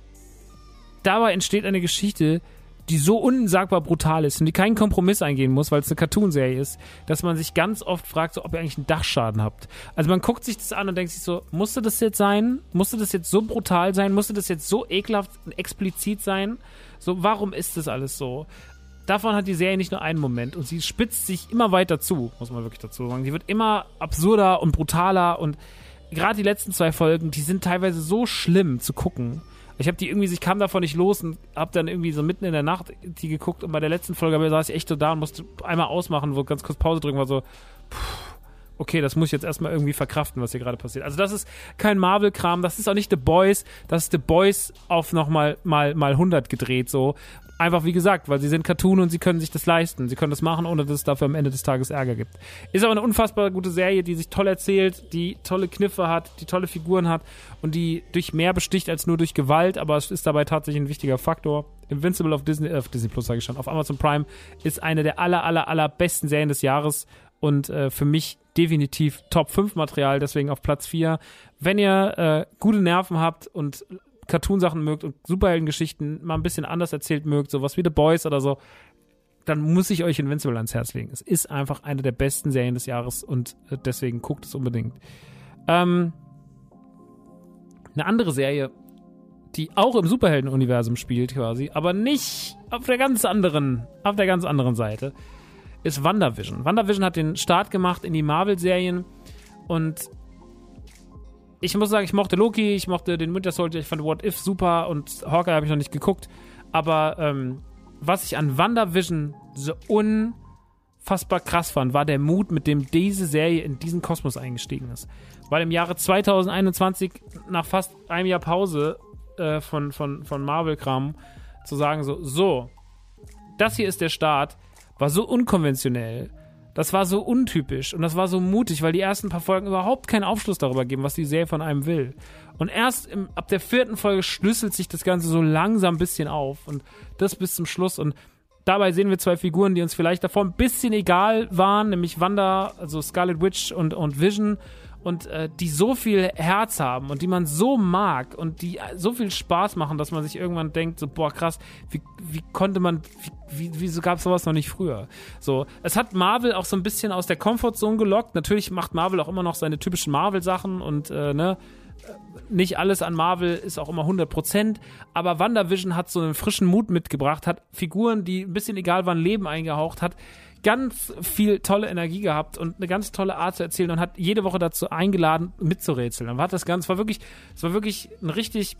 dabei entsteht eine Geschichte, die so unsagbar brutal ist und die keinen Kompromiss eingehen muss, weil es eine Cartoonserie ist, dass man sich ganz oft fragt, so, ob ihr eigentlich einen Dachschaden habt. Also man guckt sich das an und denkt sich so, musste das jetzt sein? Musste das jetzt so brutal sein? Musste das jetzt so ekelhaft und explizit sein? So, warum ist das alles so? Davon hat die Serie nicht nur einen Moment und sie spitzt sich immer weiter zu, muss man wirklich dazu sagen. Sie wird immer absurder und brutaler und gerade die letzten zwei Folgen, die sind teilweise so schlimm zu gucken. Ich habe die irgendwie, ich kam davon nicht los und habe dann irgendwie so mitten in der Nacht die geguckt und bei der letzten Folge saß ich echt so da und musste einmal ausmachen, wo ganz kurz Pause drücken war so, pff, okay, das muss ich jetzt erstmal irgendwie verkraften, was hier gerade passiert. Also das ist kein Marvel-Kram, das ist auch nicht The Boys, das ist The Boys auf nochmal mal, mal 100 gedreht so. Einfach wie gesagt, weil sie sind Cartoon und sie können sich das leisten. Sie können das machen, ohne dass es dafür am Ende des Tages Ärger gibt. Ist aber eine unfassbar gute Serie, die sich toll erzählt, die tolle Kniffe hat, die tolle Figuren hat und die durch mehr besticht als nur durch Gewalt, aber es ist dabei tatsächlich ein wichtiger Faktor. Invincible auf Disney, äh, auf Disney Plus sage ich schon, auf Amazon Prime ist eine der aller, aller, aller besten Serien des Jahres und äh, für mich definitiv Top 5 Material, deswegen auf Platz 4. Wenn ihr äh, gute Nerven habt und Cartoon-Sachen mögt und Superheldengeschichten mal ein bisschen anders erzählt mögt, sowas wie The Boys oder so, dann muss ich euch Invincible ans Herz legen. Es ist einfach eine der besten Serien des Jahres und äh, deswegen guckt es unbedingt. Ähm, eine andere Serie, die auch im Superhelden-Universum spielt quasi, aber nicht auf der ganz anderen, auf der ganz anderen Seite, ist WandaVision. WandaVision hat den Start gemacht in die Marvel-Serien und ich muss sagen, ich mochte Loki, ich mochte den Winter Soldier, ich fand What If super und Hawkeye habe ich noch nicht geguckt. Aber ähm, was ich an WandaVision so unfassbar krass fand, war der Mut, mit dem diese Serie in diesen Kosmos eingestiegen ist. Weil im Jahre 2021, nach fast einem Jahr Pause äh, von, von, von Marvel-Kram, zu sagen so, so, das hier ist der Start, war so unkonventionell. Das war so untypisch und das war so mutig, weil die ersten paar Folgen überhaupt keinen Aufschluss darüber geben, was die Serie von einem will. Und erst im, ab der vierten Folge schlüsselt sich das Ganze so langsam ein bisschen auf und das bis zum Schluss. Und dabei sehen wir zwei Figuren, die uns vielleicht davor ein bisschen egal waren, nämlich Wanda, also Scarlet Witch und, und Vision und äh, die so viel Herz haben und die man so mag und die so viel Spaß machen, dass man sich irgendwann denkt, so, boah, krass, wie, wie konnte man, wie, wie, wieso gab es sowas noch nicht früher? So, es hat Marvel auch so ein bisschen aus der Comfortzone gelockt. Natürlich macht Marvel auch immer noch seine typischen Marvel-Sachen und, äh, ne, nicht alles an Marvel ist auch immer 100%, aber WandaVision hat so einen frischen Mut mitgebracht, hat Figuren, die ein bisschen egal waren, Leben eingehaucht, hat ganz viel tolle Energie gehabt und eine ganz tolle Art zu erzählen und hat jede Woche dazu eingeladen, mitzurätseln. Und hat das Ganze, war wirklich, es war wirklich ein richtig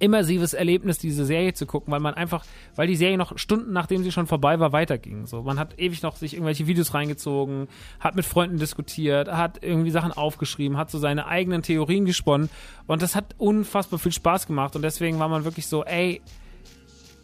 immersives Erlebnis, diese Serie zu gucken, weil man einfach, weil die Serie noch Stunden nachdem sie schon vorbei war, weiterging. So, man hat ewig noch sich irgendwelche Videos reingezogen, hat mit Freunden diskutiert, hat irgendwie Sachen aufgeschrieben, hat so seine eigenen Theorien gesponnen und das hat unfassbar viel Spaß gemacht und deswegen war man wirklich so, ey,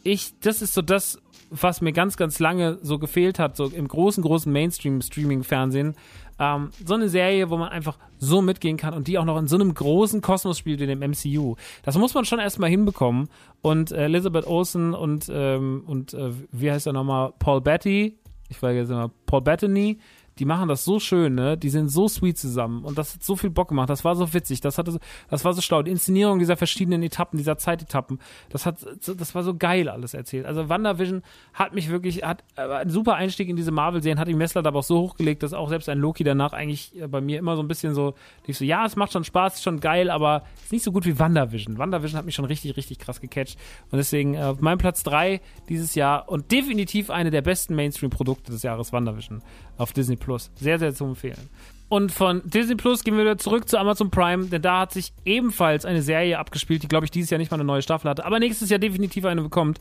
ich, das ist so das, was mir ganz, ganz lange so gefehlt hat, so im großen, großen Mainstream-Streaming-Fernsehen. Ähm, so eine Serie, wo man einfach so mitgehen kann und die auch noch in so einem großen Kosmos spielt wie dem MCU. Das muss man schon erstmal hinbekommen. Und äh, Elizabeth Olsen und, ähm, und äh, wie heißt er nochmal? Paul Betty, ich weiß jetzt immer, Paul Bettany, die machen das so schön, ne? Die sind so sweet zusammen und das hat so viel Bock gemacht. Das war so witzig, das hatte, das war so schlau. Die Inszenierung dieser verschiedenen Etappen, dieser Zeitetappen, das hat, das war so geil alles erzählt. Also WandaVision hat mich wirklich, hat äh, ein super Einstieg in diese Marvel-Serien, hat die Messlatte aber auch so hochgelegt, dass auch selbst ein Loki danach eigentlich äh, bei mir immer so ein bisschen so, ich so, ja, es macht schon Spaß, ist schon geil, aber ist nicht so gut wie WandaVision. WandaVision hat mich schon richtig, richtig krass gecatcht und deswegen äh, mein Platz 3 dieses Jahr und definitiv eine der besten Mainstream-Produkte des Jahres WandaVision auf Disney Plus. Sehr, sehr zu empfehlen. Und von Disney Plus gehen wir wieder zurück zu Amazon Prime, denn da hat sich ebenfalls eine Serie abgespielt, die, glaube ich, dieses Jahr nicht mal eine neue Staffel hatte, aber nächstes Jahr definitiv eine bekommt.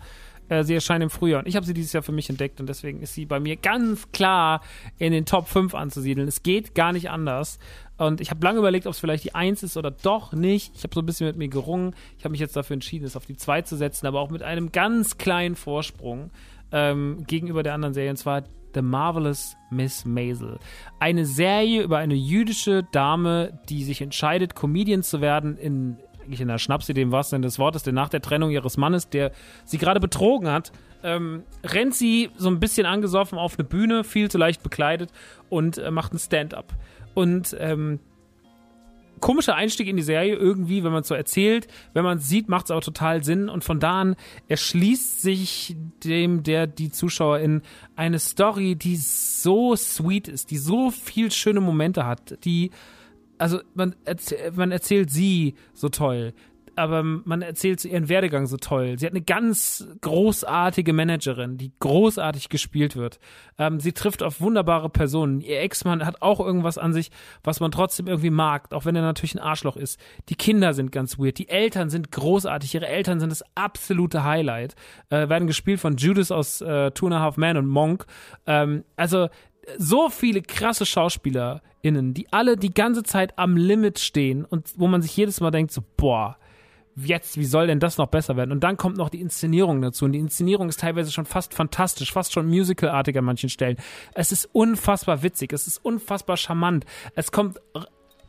Äh, sie erscheint im Frühjahr und ich habe sie dieses Jahr für mich entdeckt und deswegen ist sie bei mir ganz klar in den Top 5 anzusiedeln. Es geht gar nicht anders. Und ich habe lange überlegt, ob es vielleicht die 1 ist oder doch nicht. Ich habe so ein bisschen mit mir gerungen. Ich habe mich jetzt dafür entschieden, es auf die 2 zu setzen, aber auch mit einem ganz kleinen Vorsprung ähm, gegenüber der anderen Serie. Und zwar The Marvelous Miss Maisel. Eine Serie über eine jüdische Dame, die sich entscheidet, Comedian zu werden in eigentlich in der Schnapsidee im wahrsten Sinne des Wortes, denn nach der Trennung ihres Mannes, der sie gerade betrogen hat, ähm, rennt sie so ein bisschen angesoffen auf eine Bühne, viel zu leicht bekleidet und äh, macht ein Stand-up. Und ähm, komischer Einstieg in die Serie irgendwie, wenn man es so erzählt. Wenn man es sieht, macht es auch total Sinn. Und von da an erschließt sich dem, der die Zuschauerin eine Story, die so sweet ist, die so viel schöne Momente hat, die, also man, erzäh man erzählt sie so toll aber man erzählt so ihren Werdegang so toll. Sie hat eine ganz großartige Managerin, die großartig gespielt wird. Ähm, sie trifft auf wunderbare Personen. Ihr Ex-Mann hat auch irgendwas an sich, was man trotzdem irgendwie mag, auch wenn er natürlich ein Arschloch ist. Die Kinder sind ganz weird. Die Eltern sind großartig. Ihre Eltern sind das absolute Highlight. Äh, werden gespielt von Judas aus äh, Two and a Half Men und Monk. Ähm, also so viele krasse SchauspielerInnen, die alle die ganze Zeit am Limit stehen und wo man sich jedes Mal denkt, so, boah, jetzt, wie soll denn das noch besser werden? Und dann kommt noch die Inszenierung dazu. Und die Inszenierung ist teilweise schon fast fantastisch, fast schon musicalartig an manchen Stellen. Es ist unfassbar witzig, es ist unfassbar charmant. Es kommt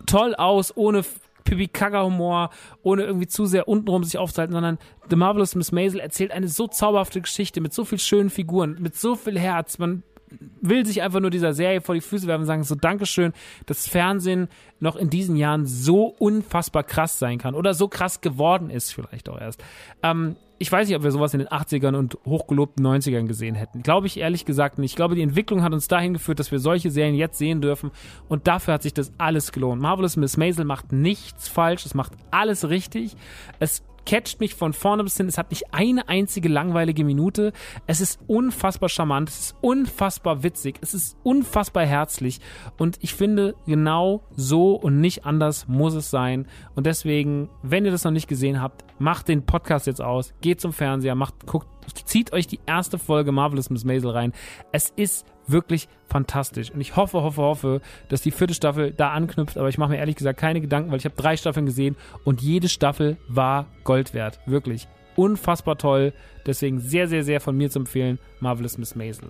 toll aus, ohne Pipi-Kaka-Humor, ohne irgendwie zu sehr untenrum sich aufzuhalten, sondern The Marvelous Miss Maisel erzählt eine so zauberhafte Geschichte mit so viel schönen Figuren, mit so viel Herz. Man will sich einfach nur dieser Serie vor die Füße werfen und sagen, so Dankeschön, dass Fernsehen noch in diesen Jahren so unfassbar krass sein kann oder so krass geworden ist vielleicht auch erst. Ähm, ich weiß nicht, ob wir sowas in den 80ern und hochgelobten 90ern gesehen hätten. Glaube ich ehrlich gesagt nicht. Ich glaube, die Entwicklung hat uns dahin geführt, dass wir solche Serien jetzt sehen dürfen und dafür hat sich das alles gelohnt. Marvelous Miss Maisel macht nichts falsch, es macht alles richtig. Es catcht mich von vorne bis hin. Es hat nicht eine einzige langweilige Minute. Es ist unfassbar charmant, es ist unfassbar witzig, es ist unfassbar herzlich. Und ich finde, genau so und nicht anders muss es sein. Und deswegen, wenn ihr das noch nicht gesehen habt, macht den Podcast jetzt aus, geht zum Fernseher, macht, guckt, zieht euch die erste Folge Marvelous Miss Maisel rein. Es ist wirklich fantastisch. Und ich hoffe, hoffe, hoffe, dass die vierte Staffel da anknüpft. Aber ich mache mir ehrlich gesagt keine Gedanken, weil ich habe drei Staffeln gesehen und jede Staffel war Gold wert. Wirklich. Unfassbar toll. Deswegen sehr, sehr, sehr von mir zu empfehlen. Marvelous Miss Maisel.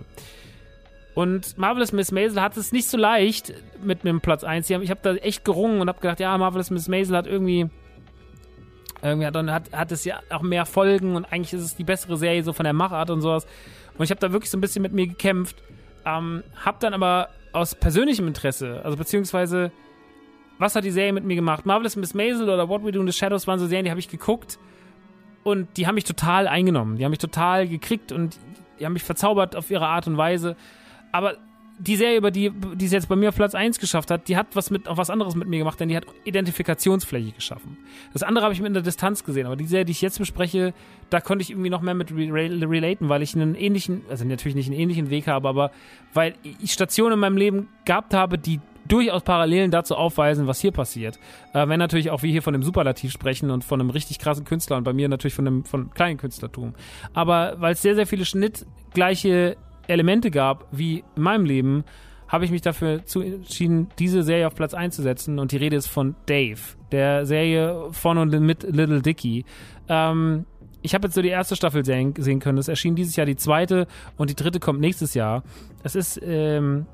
Und Marvelous Miss Maisel hat es nicht so leicht mit einem Platz 1. Ich habe da echt gerungen und habe gedacht, ja, Marvelous Miss Maisel hat irgendwie irgendwie hat, hat, hat es ja auch mehr Folgen und eigentlich ist es die bessere Serie so von der Machart und sowas. Und ich habe da wirklich so ein bisschen mit mir gekämpft. Ähm, hab dann aber aus persönlichem Interesse, also beziehungsweise, was hat die Serie mit mir gemacht? Marvelous Miss Maisel oder What We Do in the Shadows waren so Serien, die habe ich geguckt und die haben mich total eingenommen. Die haben mich total gekriegt und die haben mich verzaubert auf ihre Art und Weise. Aber die Serie, über die, die es jetzt bei mir auf Platz 1 geschafft hat, die hat was mit, auch was anderes mit mir gemacht, denn die hat Identifikationsfläche geschaffen. Das andere habe ich mit der Distanz gesehen, aber die Serie, die ich jetzt bespreche, da konnte ich irgendwie noch mehr mit re relaten, weil ich einen ähnlichen, also natürlich nicht einen ähnlichen Weg habe, aber weil ich Stationen in meinem Leben gehabt habe, die durchaus Parallelen dazu aufweisen, was hier passiert. Äh, wenn natürlich auch wir hier von dem Superlativ sprechen und von einem richtig krassen Künstler und bei mir natürlich von einem von kleinen Künstlertum. Aber weil es sehr, sehr viele schnittgleiche Elemente gab, wie in meinem Leben, habe ich mich dafür zu entschieden, diese Serie auf Platz einzusetzen. Und die Rede ist von Dave, der Serie von und mit Little Dicky. Ähm, ich habe jetzt so die erste Staffel sehen, sehen, können. Es erschien dieses Jahr die zweite und die dritte kommt nächstes Jahr. Es ist ähm,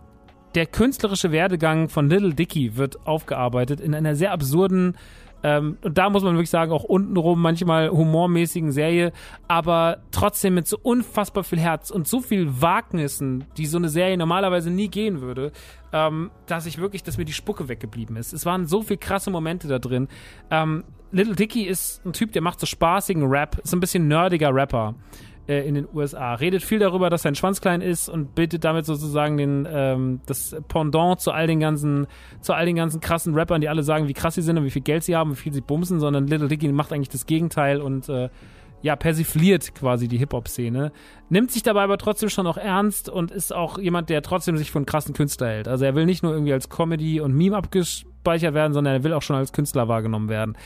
der künstlerische Werdegang von Little Dicky wird aufgearbeitet in einer sehr absurden ähm, und da muss man wirklich sagen, auch untenrum manchmal humormäßigen Serie, aber trotzdem mit so unfassbar viel Herz und so viel Wagnissen, die so eine Serie normalerweise nie gehen würde, ähm, dass ich wirklich, dass mir die Spucke weggeblieben ist. Es waren so viele krasse Momente da drin. Ähm, Little Dicky ist ein Typ, der macht so spaßigen Rap, ist ein bisschen nerdiger Rapper in den USA. Redet viel darüber, dass sein Schwanz klein ist und bildet damit sozusagen den, ähm, das Pendant zu all den ganzen, zu all den ganzen krassen Rappern, die alle sagen, wie krass sie sind und wie viel Geld sie haben, wie viel sie bumsen, sondern Little Dicky macht eigentlich das Gegenteil und äh, ja, persifliert quasi die Hip-Hop-Szene. Nimmt sich dabei aber trotzdem schon auch ernst und ist auch jemand, der trotzdem sich von krassen Künstler hält. Also er will nicht nur irgendwie als Comedy und Meme abgespielt abgespeichert werden, sondern er will auch schon als Künstler wahrgenommen werden.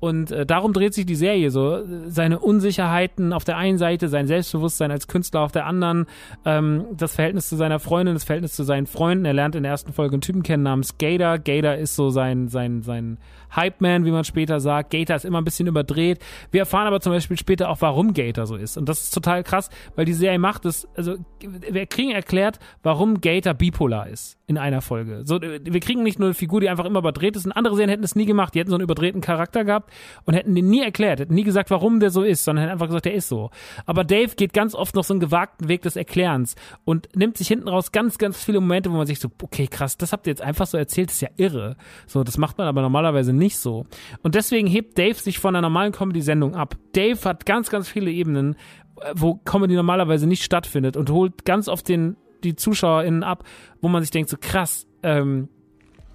Und äh, darum dreht sich die Serie so. Seine Unsicherheiten auf der einen Seite, sein Selbstbewusstsein als Künstler auf der anderen, ähm, das Verhältnis zu seiner Freundin, das Verhältnis zu seinen Freunden. Er lernt in der ersten Folge einen Typen kennen namens Gator. Gator ist so sein, sein, sein Hype-Man, wie man später sagt. Gator ist immer ein bisschen überdreht. Wir erfahren aber zum Beispiel später auch, warum Gator so ist. Und das ist total krass, weil die Serie macht es, also wir kriegen erklärt, warum Gator bipolar ist in einer Folge. So, wir kriegen nicht nur eine Figur, die einfach immer überdreht ist. Und andere Serien hätten es nie gemacht. Die hätten so einen überdrehten Charakter gehabt und hätten den nie erklärt, hätten nie gesagt, warum der so ist, sondern hätten einfach gesagt, der ist so. Aber Dave geht ganz oft noch so einen gewagten Weg des Erklärens und nimmt sich hinten raus ganz, ganz viele Momente, wo man sich so, okay, krass, das habt ihr jetzt einfach so erzählt, das ist ja irre. So, das macht man aber normalerweise nicht so. Und deswegen hebt Dave sich von einer normalen Comedy-Sendung ab. Dave hat ganz, ganz viele Ebenen, äh, wo Comedy normalerweise nicht stattfindet und holt ganz oft den die ZuschauerInnen ab, wo man sich denkt, so krass, ähm,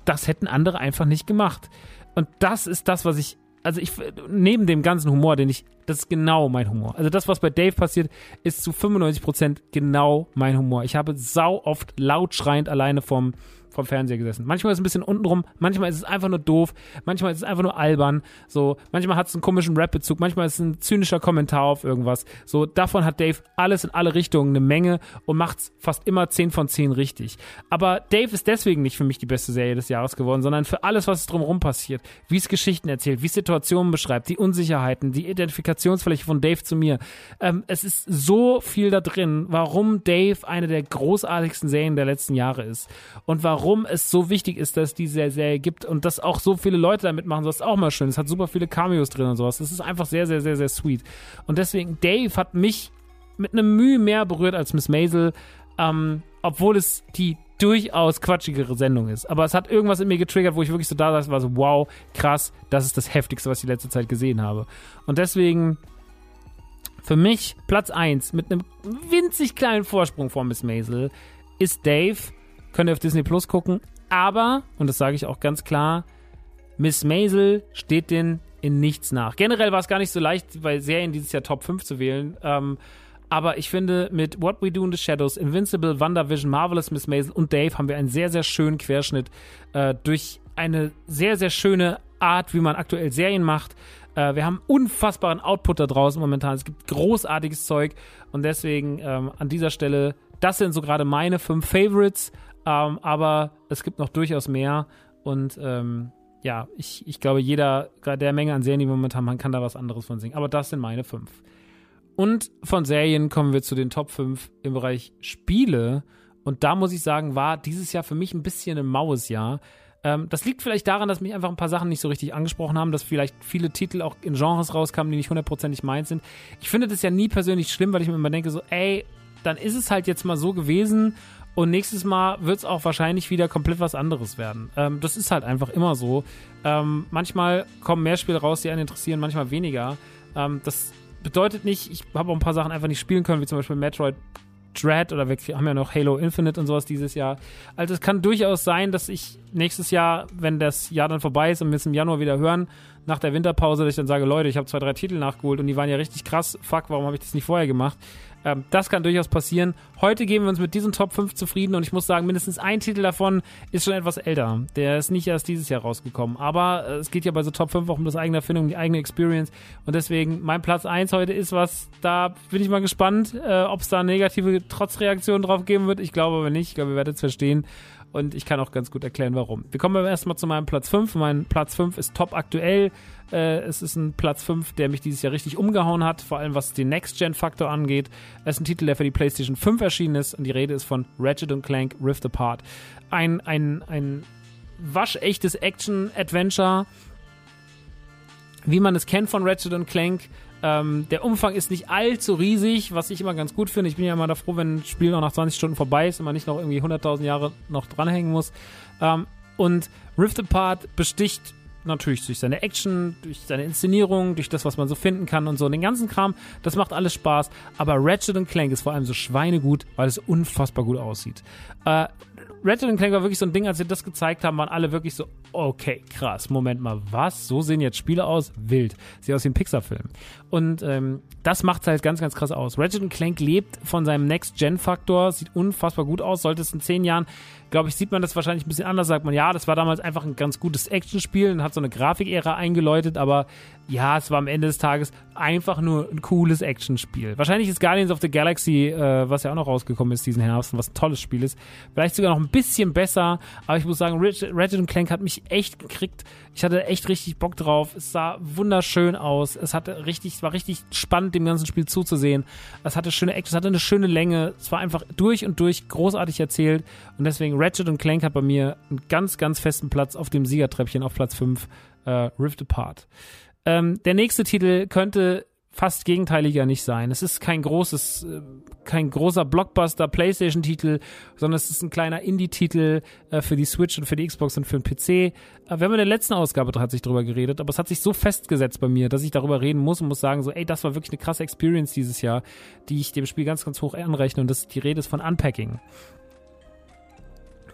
das hätten andere einfach nicht gemacht. Und das ist das, was ich also ich, neben dem ganzen Humor, den ich, das ist genau mein Humor. Also das, was bei Dave passiert, ist zu 95% genau mein Humor. Ich habe sau oft laut schreiend alleine vom, vom Fernseher gesessen. Manchmal ist es ein bisschen untenrum, manchmal ist es einfach nur doof, manchmal ist es einfach nur albern, so, manchmal hat es einen komischen Rap-Bezug, manchmal ist es ein zynischer Kommentar auf irgendwas. So, davon hat Dave alles in alle Richtungen eine Menge und macht es fast immer 10 von 10 richtig. Aber Dave ist deswegen nicht für mich die beste Serie des Jahres geworden, sondern für alles, was drumherum passiert. Wie es Geschichten erzählt, wie es Situationen beschreibt, die Unsicherheiten, die Identifikationsfläche von Dave zu mir. Ähm, es ist so viel da drin, warum Dave eine der großartigsten Serien der letzten Jahre ist. Und warum warum es so wichtig ist, dass es diese Serie gibt und dass auch so viele Leute damit machen, sowas ist auch mal schön. Es hat super viele Cameos drin und sowas. Das ist einfach sehr, sehr, sehr, sehr sweet. Und deswegen, Dave hat mich mit einem Mühe mehr berührt als Miss Maisel, ähm, obwohl es die durchaus quatschigere Sendung ist. Aber es hat irgendwas in mir getriggert, wo ich wirklich so da saß, war so, wow, krass, das ist das Heftigste, was ich die letzte Zeit gesehen habe. Und deswegen für mich Platz 1 mit einem winzig kleinen Vorsprung vor Miss Maisel ist Dave Könnt ihr auf Disney Plus gucken. Aber, und das sage ich auch ganz klar, Miss Maisel steht den in nichts nach. Generell war es gar nicht so leicht, bei Serien dieses Jahr Top 5 zu wählen. Ähm, aber ich finde, mit What We Do in the Shadows, Invincible, WandaVision, Marvelous Miss Maisel und Dave haben wir einen sehr, sehr schönen Querschnitt äh, durch eine sehr, sehr schöne Art, wie man aktuell Serien macht. Äh, wir haben unfassbaren Output da draußen momentan. Es gibt großartiges Zeug und deswegen ähm, an dieser Stelle, das sind so gerade meine fünf Favorites. Ähm, aber es gibt noch durchaus mehr. Und ähm, ja, ich, ich glaube, jeder, der Menge an Serien, die wir momentan haben, kann da was anderes von singen. Aber das sind meine fünf. Und von Serien kommen wir zu den Top 5 im Bereich Spiele. Und da muss ich sagen, war dieses Jahr für mich ein bisschen ein maues Jahr. Ähm, das liegt vielleicht daran, dass mich einfach ein paar Sachen nicht so richtig angesprochen haben, dass vielleicht viele Titel auch in Genres rauskamen, die nicht hundertprozentig meins sind. Ich finde das ja nie persönlich schlimm, weil ich mir immer denke, so, ey, dann ist es halt jetzt mal so gewesen und nächstes Mal wird es auch wahrscheinlich wieder komplett was anderes werden. Ähm, das ist halt einfach immer so. Ähm, manchmal kommen mehr Spiele raus, die einen interessieren, manchmal weniger. Ähm, das bedeutet nicht, ich habe auch ein paar Sachen einfach nicht spielen können, wie zum Beispiel Metroid Dread oder wir haben ja noch Halo Infinite und sowas dieses Jahr. Also es kann durchaus sein, dass ich nächstes Jahr, wenn das Jahr dann vorbei ist und wir es im Januar wieder hören, nach der Winterpause, dass ich dann sage, Leute, ich habe zwei, drei Titel nachgeholt und die waren ja richtig krass. Fuck, warum habe ich das nicht vorher gemacht? Ähm, das kann durchaus passieren. Heute geben wir uns mit diesen Top 5 zufrieden und ich muss sagen, mindestens ein Titel davon ist schon etwas älter. Der ist nicht erst dieses Jahr rausgekommen. Aber äh, es geht ja bei so Top 5 auch um das eigene Erfindung, die eigene Experience. Und deswegen, mein Platz 1 heute ist was, da bin ich mal gespannt, äh, ob es da negative Trotzreaktionen drauf geben wird. Ich glaube aber nicht. Ich glaube, ihr werdet es verstehen und ich kann auch ganz gut erklären, warum. Wir kommen aber erstmal zu meinem Platz 5. Mein Platz 5 ist top aktuell. Äh, es ist ein Platz 5, der mich dieses Jahr richtig umgehauen hat, vor allem was den Next-Gen-Faktor angeht. Es ist ein Titel, der für die PlayStation 5 erschienen ist und die Rede ist von Ratchet Clank Rift Apart. Ein, ein, ein waschechtes Action-Adventure, wie man es kennt von Ratchet Clank ähm, der Umfang ist nicht allzu riesig, was ich immer ganz gut finde. Ich bin ja immer da froh, wenn ein Spiel noch nach 20 Stunden vorbei ist und man nicht noch irgendwie 100.000 Jahre noch dranhängen muss. Ähm, und Rift Apart besticht natürlich durch seine Action, durch seine Inszenierung, durch das, was man so finden kann und so. Und den ganzen Kram, das macht alles Spaß. Aber Ratchet Clank ist vor allem so schweinegut, weil es unfassbar gut aussieht. Äh, Ratchet Clank war wirklich so ein Ding, als sie das gezeigt haben, waren alle wirklich so, okay, krass, Moment mal, was? So sehen jetzt Spiele aus? Wild. Sieht aus wie ein Pixar-Film. Und ähm, das macht es halt ganz, ganz krass aus. Ratchet Clank lebt von seinem Next-Gen-Faktor, sieht unfassbar gut aus. Sollte es in zehn Jahren, glaube ich, sieht man das wahrscheinlich ein bisschen anders. Sagt man, ja, das war damals einfach ein ganz gutes Actionspiel und hat so eine Grafikära eingeläutet, aber ja, es war am Ende des Tages einfach nur ein cooles Actionspiel. Wahrscheinlich ist Guardians of the Galaxy, äh, was ja auch noch rausgekommen ist diesen Herbst was ein tolles Spiel ist, vielleicht sogar noch ein bisschen besser, aber ich muss sagen, Ratchet Clank hat mich echt gekriegt. Ich hatte echt richtig Bock drauf. Es sah wunderschön aus. Es hatte richtig, war richtig spannend, dem ganzen Spiel zuzusehen. Es hatte schöne Action, es hatte eine schöne Länge. Es war einfach durch und durch großartig erzählt. Und deswegen Ratchet und Clank hat bei mir einen ganz, ganz festen Platz auf dem Siegertreppchen auf Platz 5, äh, Rift Apart. Ähm, der nächste Titel könnte fast gegenteiliger nicht sein. Es ist kein großes, äh, kein großer Blockbuster PlayStation-Titel, sondern es ist ein kleiner Indie-Titel äh, für die Switch und für die Xbox und für den PC. Äh, wir haben in der letzten Ausgabe tatsächlich drüber geredet, aber es hat sich so festgesetzt bei mir, dass ich darüber reden muss und muss sagen, so, ey, das war wirklich eine krasse Experience dieses Jahr, die ich dem Spiel ganz, ganz hoch anrechne und das, die Rede ist von Unpacking.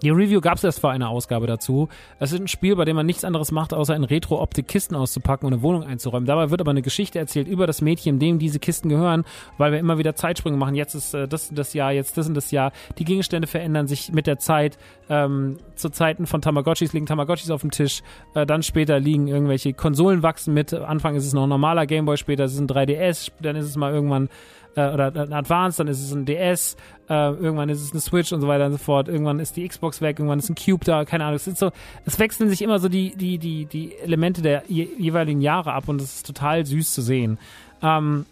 Die Review gab es erst vor einer Ausgabe dazu. Es ist ein Spiel, bei dem man nichts anderes macht, außer in Retro-Optik Kisten auszupacken und eine Wohnung einzuräumen. Dabei wird aber eine Geschichte erzählt über das Mädchen, dem diese Kisten gehören, weil wir immer wieder Zeitsprünge machen. Jetzt ist äh, das das Jahr, jetzt das und das Jahr. Die Gegenstände verändern sich mit der Zeit. Ähm, zu Zeiten von Tamagotchis liegen Tamagotchis auf dem Tisch. Äh, dann später liegen irgendwelche Konsolen wachsen mit. Anfang ist es noch ein normaler Gameboy, später ist es ein 3DS, dann ist es mal irgendwann äh, oder ein Advance, dann ist es ein DS, äh, irgendwann ist es eine Switch und so weiter und so fort. Irgendwann ist die Xbox weg, irgendwann ist ein Cube da, keine Ahnung. Es so, es wechseln sich immer so die, die, die, die Elemente der je, jeweiligen Jahre ab und es ist total süß zu sehen. Ähm,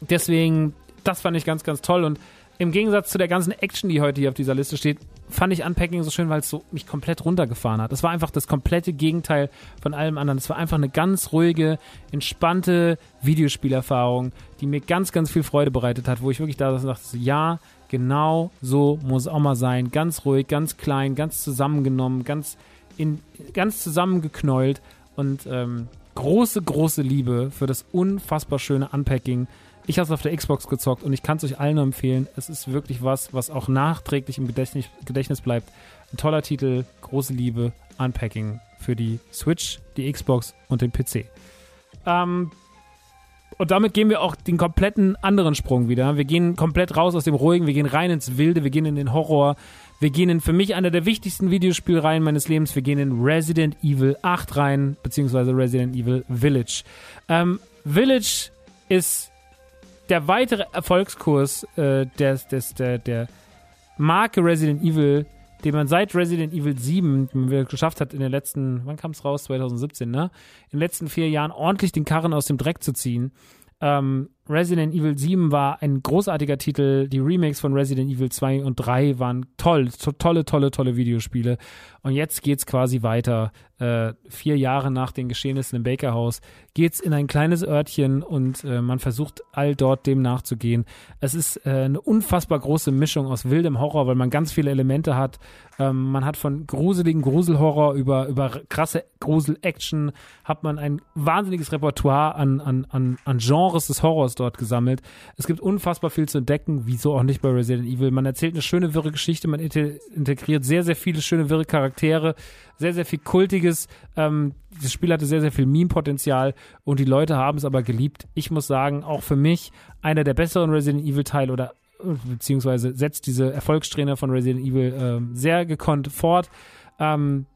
deswegen, das fand ich ganz, ganz toll und im Gegensatz zu der ganzen Action, die heute hier auf dieser Liste steht, fand ich Unpacking so schön, weil es so mich komplett runtergefahren hat. Es war einfach das komplette Gegenteil von allem anderen. Es war einfach eine ganz ruhige, entspannte Videospielerfahrung, die mir ganz, ganz viel Freude bereitet hat, wo ich wirklich da dachte, so, ja, genau so muss es auch mal sein. Ganz ruhig, ganz klein, ganz zusammengenommen, ganz, in, ganz zusammengeknäult und ähm, große, große Liebe für das unfassbar schöne Unpacking ich habe es auf der Xbox gezockt und ich kann es euch allen nur empfehlen. Es ist wirklich was, was auch nachträglich im Gedächtnis, Gedächtnis bleibt. Ein toller Titel, große Liebe, Unpacking für die Switch, die Xbox und den PC. Ähm, und damit gehen wir auch den kompletten anderen Sprung wieder. Wir gehen komplett raus aus dem Ruhigen, wir gehen rein ins Wilde, wir gehen in den Horror. Wir gehen in für mich einer der wichtigsten Videospielreihen meines Lebens. Wir gehen in Resident Evil 8 rein, beziehungsweise Resident Evil Village. Ähm, Village ist der weitere Erfolgskurs äh, des, des, der, der Marke Resident Evil, den man seit Resident Evil 7, den man geschafft hat in den letzten, wann kam es raus? 2017, ne? In den letzten vier Jahren ordentlich den Karren aus dem Dreck zu ziehen. Ähm, Resident Evil 7 war ein großartiger Titel. Die Remakes von Resident Evil 2 und 3 waren toll. To tolle, tolle, tolle Videospiele. Und jetzt geht's quasi weiter. Äh, vier Jahre nach den Geschehnissen im Bakerhaus geht's in ein kleines Örtchen und äh, man versucht all dort dem nachzugehen. Es ist äh, eine unfassbar große Mischung aus wildem Horror, weil man ganz viele Elemente hat. Ähm, man hat von gruseligen Gruselhorror über, über krasse Grusel-Action, hat man ein wahnsinniges Repertoire an, an, an, an Genres des Horrors dort gesammelt. Es gibt unfassbar viel zu entdecken, wieso auch nicht bei Resident Evil. Man erzählt eine schöne, wirre Geschichte, man integriert sehr, sehr viele schöne, wirre Charaktere, sehr, sehr viel Kultiges. Ähm, das Spiel hatte sehr, sehr viel Meme-Potenzial und die Leute haben es aber geliebt. Ich muss sagen, auch für mich einer der besseren Resident Evil-Teile oder beziehungsweise setzt diese Erfolgssträhne von Resident Evil äh, sehr gekonnt fort. Ähm,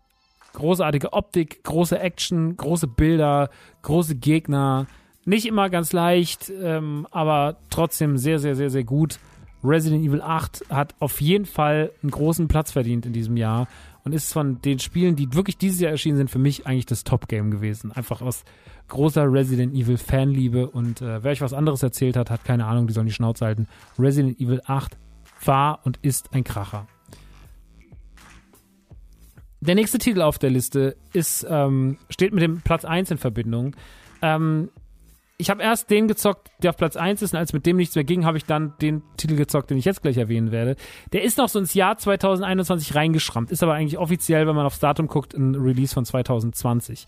großartige Optik, große Action, große Bilder, große Gegner, nicht immer ganz leicht, ähm, aber trotzdem sehr, sehr, sehr, sehr gut. Resident Evil 8 hat auf jeden Fall einen großen Platz verdient in diesem Jahr und ist von den Spielen, die wirklich dieses Jahr erschienen sind, für mich eigentlich das Top-Game gewesen. Einfach aus großer Resident Evil Fanliebe und äh, wer euch was anderes erzählt hat, hat keine Ahnung, die sollen die Schnauze halten. Resident Evil 8 war und ist ein Kracher. Der nächste Titel auf der Liste ist, ähm, steht mit dem Platz 1 in Verbindung. Ähm, ich habe erst den gezockt, der auf Platz 1 ist, und als mit dem nichts mehr ging, habe ich dann den Titel gezockt, den ich jetzt gleich erwähnen werde. Der ist noch so ins Jahr 2021 reingeschrammt, ist aber eigentlich offiziell, wenn man aufs Datum guckt, ein Release von 2020.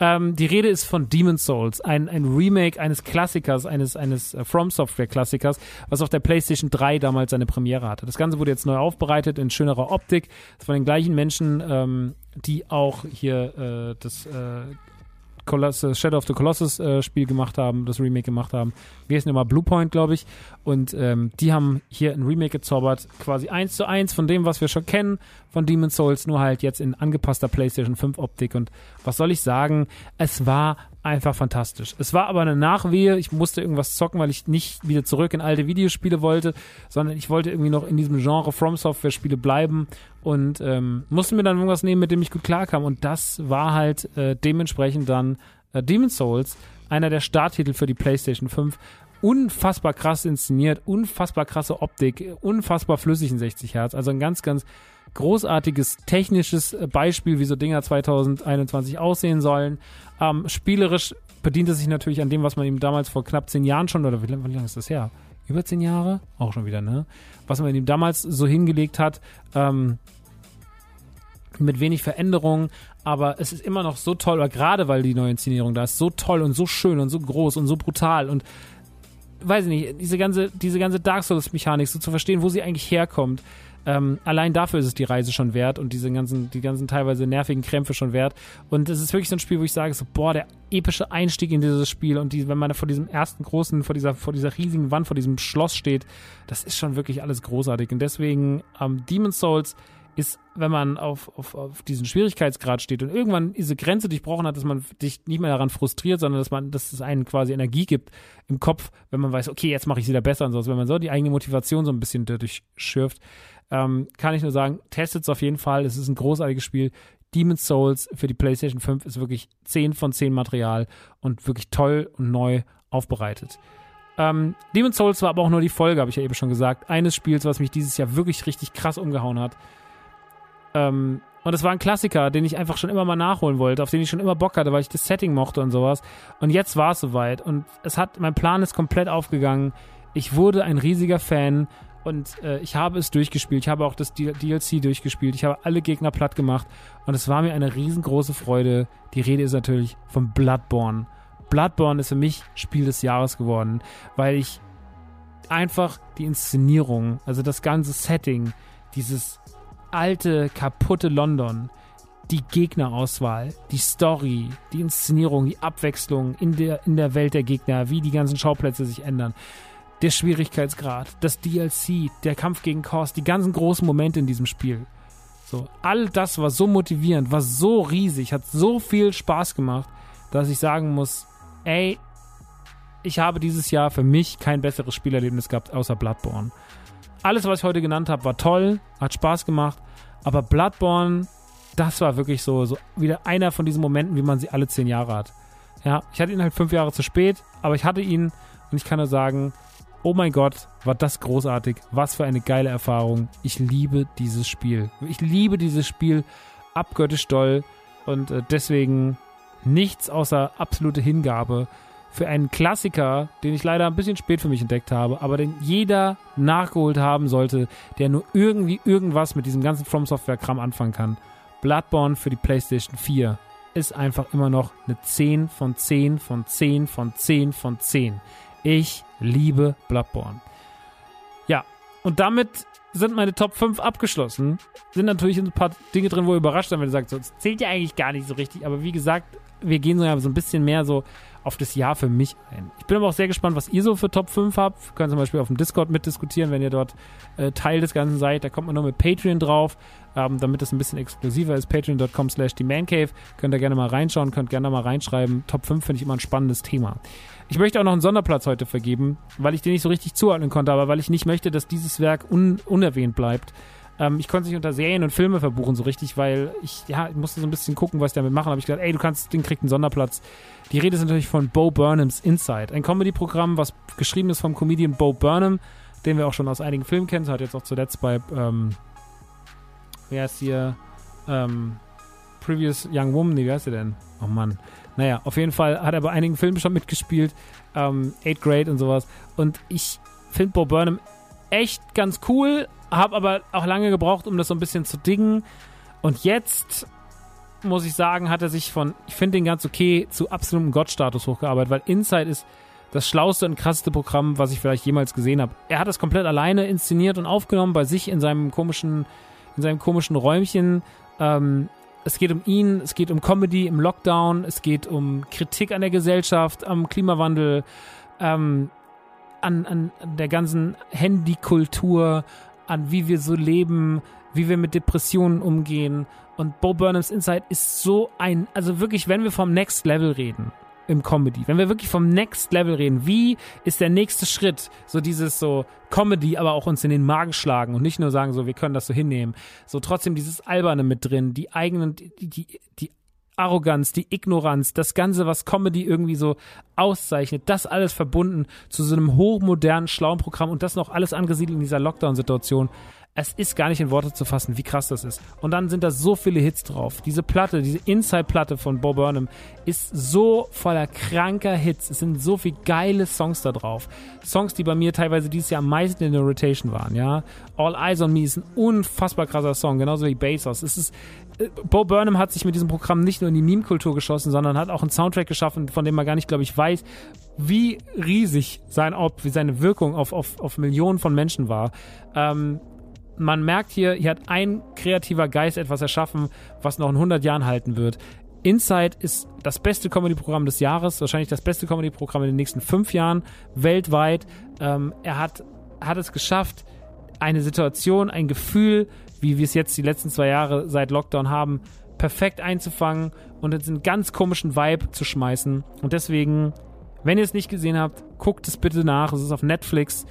Ähm, die Rede ist von Demon's Souls, ein, ein Remake eines Klassikers, eines, eines äh, From Software Klassikers, was auf der PlayStation 3 damals seine Premiere hatte. Das Ganze wurde jetzt neu aufbereitet in schönerer Optik, von den gleichen Menschen, ähm, die auch hier äh, das äh, Colossus, Shadow of the Colossus äh, Spiel gemacht haben, das Remake gemacht haben. Wir sind immer Bluepoint, glaube ich. Und ähm, die haben hier ein Remake gezaubert, quasi eins zu eins von dem, was wir schon kennen von Demon's Souls, nur halt jetzt in angepasster PlayStation 5 Optik. Und was soll ich sagen? Es war einfach fantastisch. Es war aber eine Nachwehe. Ich musste irgendwas zocken, weil ich nicht wieder zurück in alte Videospiele wollte, sondern ich wollte irgendwie noch in diesem Genre From Software Spiele bleiben und ähm, musste mir dann irgendwas nehmen, mit dem ich gut klarkam. Und das war halt äh, dementsprechend dann äh, Demon's Souls, einer der Starttitel für die PlayStation 5 unfassbar krass inszeniert, unfassbar krasse Optik, unfassbar flüssig in 60 Hertz. Also ein ganz, ganz großartiges technisches Beispiel, wie so Dinger 2021 aussehen sollen. Ähm, spielerisch bedient es sich natürlich an dem, was man ihm damals vor knapp zehn Jahren schon, oder wie, wie lange ist das her? Über zehn Jahre? Auch schon wieder, ne? Was man ihm damals so hingelegt hat. Ähm, mit wenig Veränderungen, aber es ist immer noch so toll, oder gerade weil die neue Inszenierung da ist, so toll und so schön und so groß und so brutal und weiß ich nicht, diese ganze, diese ganze Dark Souls-Mechanik, so zu verstehen, wo sie eigentlich herkommt. Ähm, allein dafür ist es die Reise schon wert und diese ganzen, die ganzen teilweise nervigen Krämpfe schon wert. Und es ist wirklich so ein Spiel, wo ich sage, so, boah, der epische Einstieg in dieses Spiel und die, wenn man vor diesem ersten großen, vor dieser, vor dieser riesigen Wand, vor diesem Schloss steht, das ist schon wirklich alles großartig. Und deswegen ähm, Demon's Souls ist, wenn man auf, auf, auf diesen Schwierigkeitsgrad steht und irgendwann diese Grenze durchbrochen hat, dass man dich nicht mehr daran frustriert, sondern dass man, dass es einen quasi Energie gibt im Kopf, wenn man weiß, okay, jetzt mache ich es wieder besser und so. Wenn man so die eigene Motivation so ein bisschen dadurch schürft, ähm, kann ich nur sagen, testet es auf jeden Fall. Es ist ein großartiges Spiel. Demon's Souls für die PlayStation 5 ist wirklich 10 von 10 Material und wirklich toll und neu aufbereitet. Ähm, Demon's Souls war aber auch nur die Folge, habe ich ja eben schon gesagt, eines Spiels, was mich dieses Jahr wirklich richtig krass umgehauen hat. Ähm, und es war ein Klassiker, den ich einfach schon immer mal nachholen wollte, auf den ich schon immer Bock hatte, weil ich das Setting mochte und sowas. Und jetzt war es soweit. Und es hat, mein Plan ist komplett aufgegangen. Ich wurde ein riesiger Fan und äh, ich habe es durchgespielt. Ich habe auch das DLC durchgespielt. Ich habe alle Gegner platt gemacht. Und es war mir eine riesengroße Freude. Die Rede ist natürlich von Bloodborne. Bloodborne ist für mich Spiel des Jahres geworden, weil ich einfach die Inszenierung, also das ganze Setting, dieses alte, kaputte London, die Gegnerauswahl, die Story, die Inszenierung, die Abwechslung in der, in der Welt der Gegner, wie die ganzen Schauplätze sich ändern, der Schwierigkeitsgrad, das DLC, der Kampf gegen Kors, die ganzen großen Momente in diesem Spiel. So, all das war so motivierend, war so riesig, hat so viel Spaß gemacht, dass ich sagen muss, ey, ich habe dieses Jahr für mich kein besseres Spielerlebnis gehabt außer Bloodborne alles, was ich heute genannt habe, war toll, hat Spaß gemacht, aber Bloodborne, das war wirklich so, so wieder einer von diesen Momenten, wie man sie alle zehn Jahre hat. Ja, ich hatte ihn halt fünf Jahre zu spät, aber ich hatte ihn und ich kann nur sagen, oh mein Gott, war das großartig. Was für eine geile Erfahrung. Ich liebe dieses Spiel. Ich liebe dieses Spiel abgöttisch doll und äh, deswegen nichts außer absolute Hingabe für einen Klassiker, den ich leider ein bisschen spät für mich entdeckt habe, aber den jeder nachgeholt haben sollte, der nur irgendwie irgendwas mit diesem ganzen From Software Kram anfangen kann. Bloodborne für die PlayStation 4 ist einfach immer noch eine 10 von 10 von 10 von 10 von 10. Ich liebe Bloodborne. Ja, und damit sind meine Top 5 abgeschlossen. Sind natürlich ein paar Dinge drin, wo ihr überrascht seid, wenn ihr sagt, so, das zählt ja eigentlich gar nicht so richtig. Aber wie gesagt, wir gehen so, ein bisschen mehr so auf das Jahr für mich ein. Ich bin aber auch sehr gespannt, was ihr so für Top 5 habt. Wir können zum Beispiel auf dem Discord mitdiskutieren, wenn ihr dort äh, Teil des Ganzen seid. Da kommt man nur mit Patreon drauf, ähm, damit es ein bisschen exklusiver ist. Patreon.com slash Cave. Könnt ihr gerne mal reinschauen, könnt gerne mal reinschreiben. Top 5 finde ich immer ein spannendes Thema. Ich möchte auch noch einen Sonderplatz heute vergeben, weil ich den nicht so richtig zuordnen konnte, aber weil ich nicht möchte, dass dieses Werk un unerwähnt bleibt. Ähm, ich konnte es nicht unter Serien und Filme verbuchen so richtig, weil ich, ja, ich musste so ein bisschen gucken, was ich damit machen. habe ich gedacht, ey, du kannst, den kriegt einen Sonderplatz. Die Rede ist natürlich von Bo Burnhams Inside, ein Comedy-Programm, was geschrieben ist vom Comedian Bo Burnham, den wir auch schon aus einigen Filmen kennen. hat jetzt auch zuletzt bei, ähm, wer ist hier, ähm, Previous Young Woman, wer ist der denn? Oh Mann. Naja, auf jeden Fall hat er bei einigen Filmen schon mitgespielt, ähm, Eighth Grade und sowas. Und ich finde Bo Burnham echt ganz cool, habe aber auch lange gebraucht, um das so ein bisschen zu dingen. Und jetzt muss ich sagen, hat er sich von, ich finde den ganz okay, zu absolutem Gottstatus hochgearbeitet, weil Inside ist das schlauste und krasseste Programm, was ich vielleicht jemals gesehen habe. Er hat es komplett alleine inszeniert und aufgenommen bei sich in seinem komischen, in seinem komischen Räumchen. Ähm, es geht um ihn, es geht um Comedy im Lockdown, es geht um Kritik an der Gesellschaft, am Klimawandel, ähm, an, an der ganzen Handykultur, an wie wir so leben, wie wir mit Depressionen umgehen. Und Bo Burnhams Insight ist so ein, also wirklich, wenn wir vom Next Level reden im Comedy, wenn wir wirklich vom Next Level reden, wie ist der nächste Schritt? So dieses so Comedy, aber auch uns in den Magen schlagen und nicht nur sagen so, wir können das so hinnehmen. So trotzdem dieses Alberne mit drin, die eigenen, die, die, die Arroganz, die Ignoranz, das Ganze, was Comedy irgendwie so auszeichnet, das alles verbunden zu so einem hochmodernen, schlauen Programm und das noch alles angesiedelt in dieser Lockdown-Situation. Es ist gar nicht in Worte zu fassen, wie krass das ist. Und dann sind da so viele Hits drauf. Diese Platte, diese Inside-Platte von Bo Burnham ist so voller kranker Hits. Es sind so viele geile Songs da drauf. Songs, die bei mir teilweise dieses Jahr am meisten in der Rotation waren, ja. All Eyes on Me ist ein unfassbar krasser Song, genauso wie Bezos. Es ist, äh, Bo Burnham hat sich mit diesem Programm nicht nur in die Meme-Kultur geschossen, sondern hat auch einen Soundtrack geschaffen, von dem man gar nicht, glaube ich, weiß, wie riesig sein Ob, wie seine Wirkung auf, auf, auf Millionen von Menschen war. Ähm, man merkt hier, hier hat ein kreativer Geist etwas erschaffen, was noch in 100 Jahren halten wird. Inside ist das beste Comedy-Programm des Jahres, wahrscheinlich das beste Comedy-Programm in den nächsten fünf Jahren weltweit. Ähm, er hat, hat es geschafft, eine Situation, ein Gefühl, wie wir es jetzt die letzten zwei Jahre seit Lockdown haben, perfekt einzufangen und in einen ganz komischen Vibe zu schmeißen. Und deswegen, wenn ihr es nicht gesehen habt, guckt es bitte nach. Es ist auf Netflix.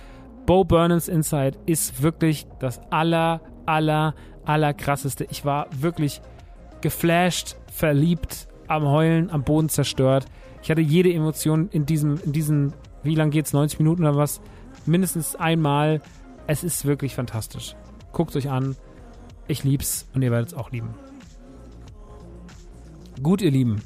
Bo Burnhams Inside ist wirklich das aller, aller, aller krasseste. Ich war wirklich geflasht, verliebt, am Heulen, am Boden zerstört. Ich hatte jede Emotion in diesem, in diesen, wie lang geht's, 90 Minuten oder was? Mindestens einmal. Es ist wirklich fantastisch. Guckt euch an. Ich lieb's und ihr werdet es auch lieben. Gut, ihr Lieben.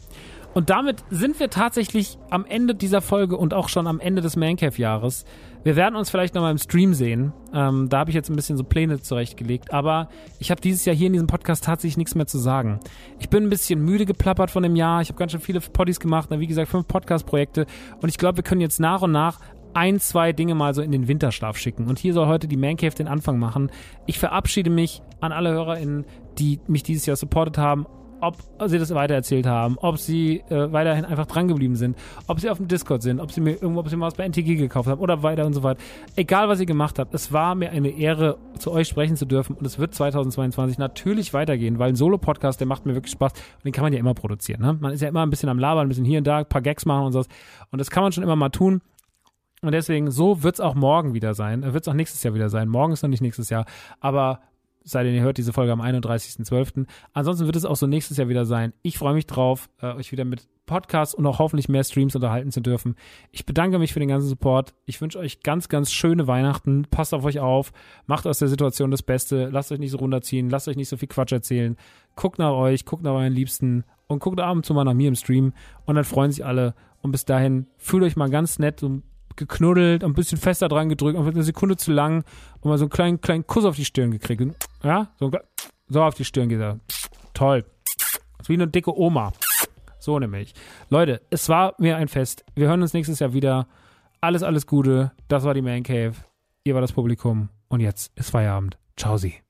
Und damit sind wir tatsächlich am Ende dieser Folge und auch schon am Ende des Mancave-Jahres. Wir werden uns vielleicht nochmal im Stream sehen. Ähm, da habe ich jetzt ein bisschen so Pläne zurechtgelegt. Aber ich habe dieses Jahr hier in diesem Podcast tatsächlich nichts mehr zu sagen. Ich bin ein bisschen müde geplappert von dem Jahr. Ich habe ganz schön viele Poddies gemacht. Wie gesagt, fünf Podcast-Projekte. Und ich glaube, wir können jetzt nach und nach ein, zwei Dinge mal so in den Winterschlaf schicken. Und hier soll heute die Mancave den Anfang machen. Ich verabschiede mich an alle HörerInnen, die mich dieses Jahr supportet haben ob sie das weitererzählt haben, ob sie äh, weiterhin einfach drangeblieben sind, ob sie auf dem Discord sind, ob sie mir irgendwo, ob sie mal was bei NTG gekauft haben oder weiter und so weiter. Egal, was ihr gemacht habt, es war mir eine Ehre, zu euch sprechen zu dürfen und es wird 2022 natürlich weitergehen, weil ein Solo-Podcast, der macht mir wirklich Spaß und den kann man ja immer produzieren. Ne? Man ist ja immer ein bisschen am Labern, ein bisschen hier und da, ein paar Gags machen und so. Und das kann man schon immer mal tun. Und deswegen, so wird es auch morgen wieder sein. Wird es auch nächstes Jahr wieder sein. Morgen ist noch nicht nächstes Jahr. Aber sei denn ihr hört diese Folge am 31.12. Ansonsten wird es auch so nächstes Jahr wieder sein. Ich freue mich drauf, äh, euch wieder mit Podcasts und auch hoffentlich mehr Streams unterhalten zu dürfen. Ich bedanke mich für den ganzen Support. Ich wünsche euch ganz, ganz schöne Weihnachten. Passt auf euch auf. Macht aus der Situation das Beste. Lasst euch nicht so runterziehen. Lasst euch nicht so viel Quatsch erzählen. Guckt nach euch, guckt nach euren Liebsten und guckt ab und zu mal nach mir im Stream. Und dann freuen sich alle. Und bis dahin fühlt euch mal ganz nett und geknuddelt, ein bisschen fester dran gedrückt, und eine Sekunde zu lang und mal so einen kleinen, kleinen Kuss auf die Stirn gekriegt. Ja, so, so auf die Stirn geht er. Toll. wie eine dicke Oma. So nämlich. Leute, es war mir ein Fest. Wir hören uns nächstes Jahr wieder. Alles, alles Gute. Das war die Man Cave. Ihr war das Publikum. Und jetzt ist Feierabend. Ciao, Sie.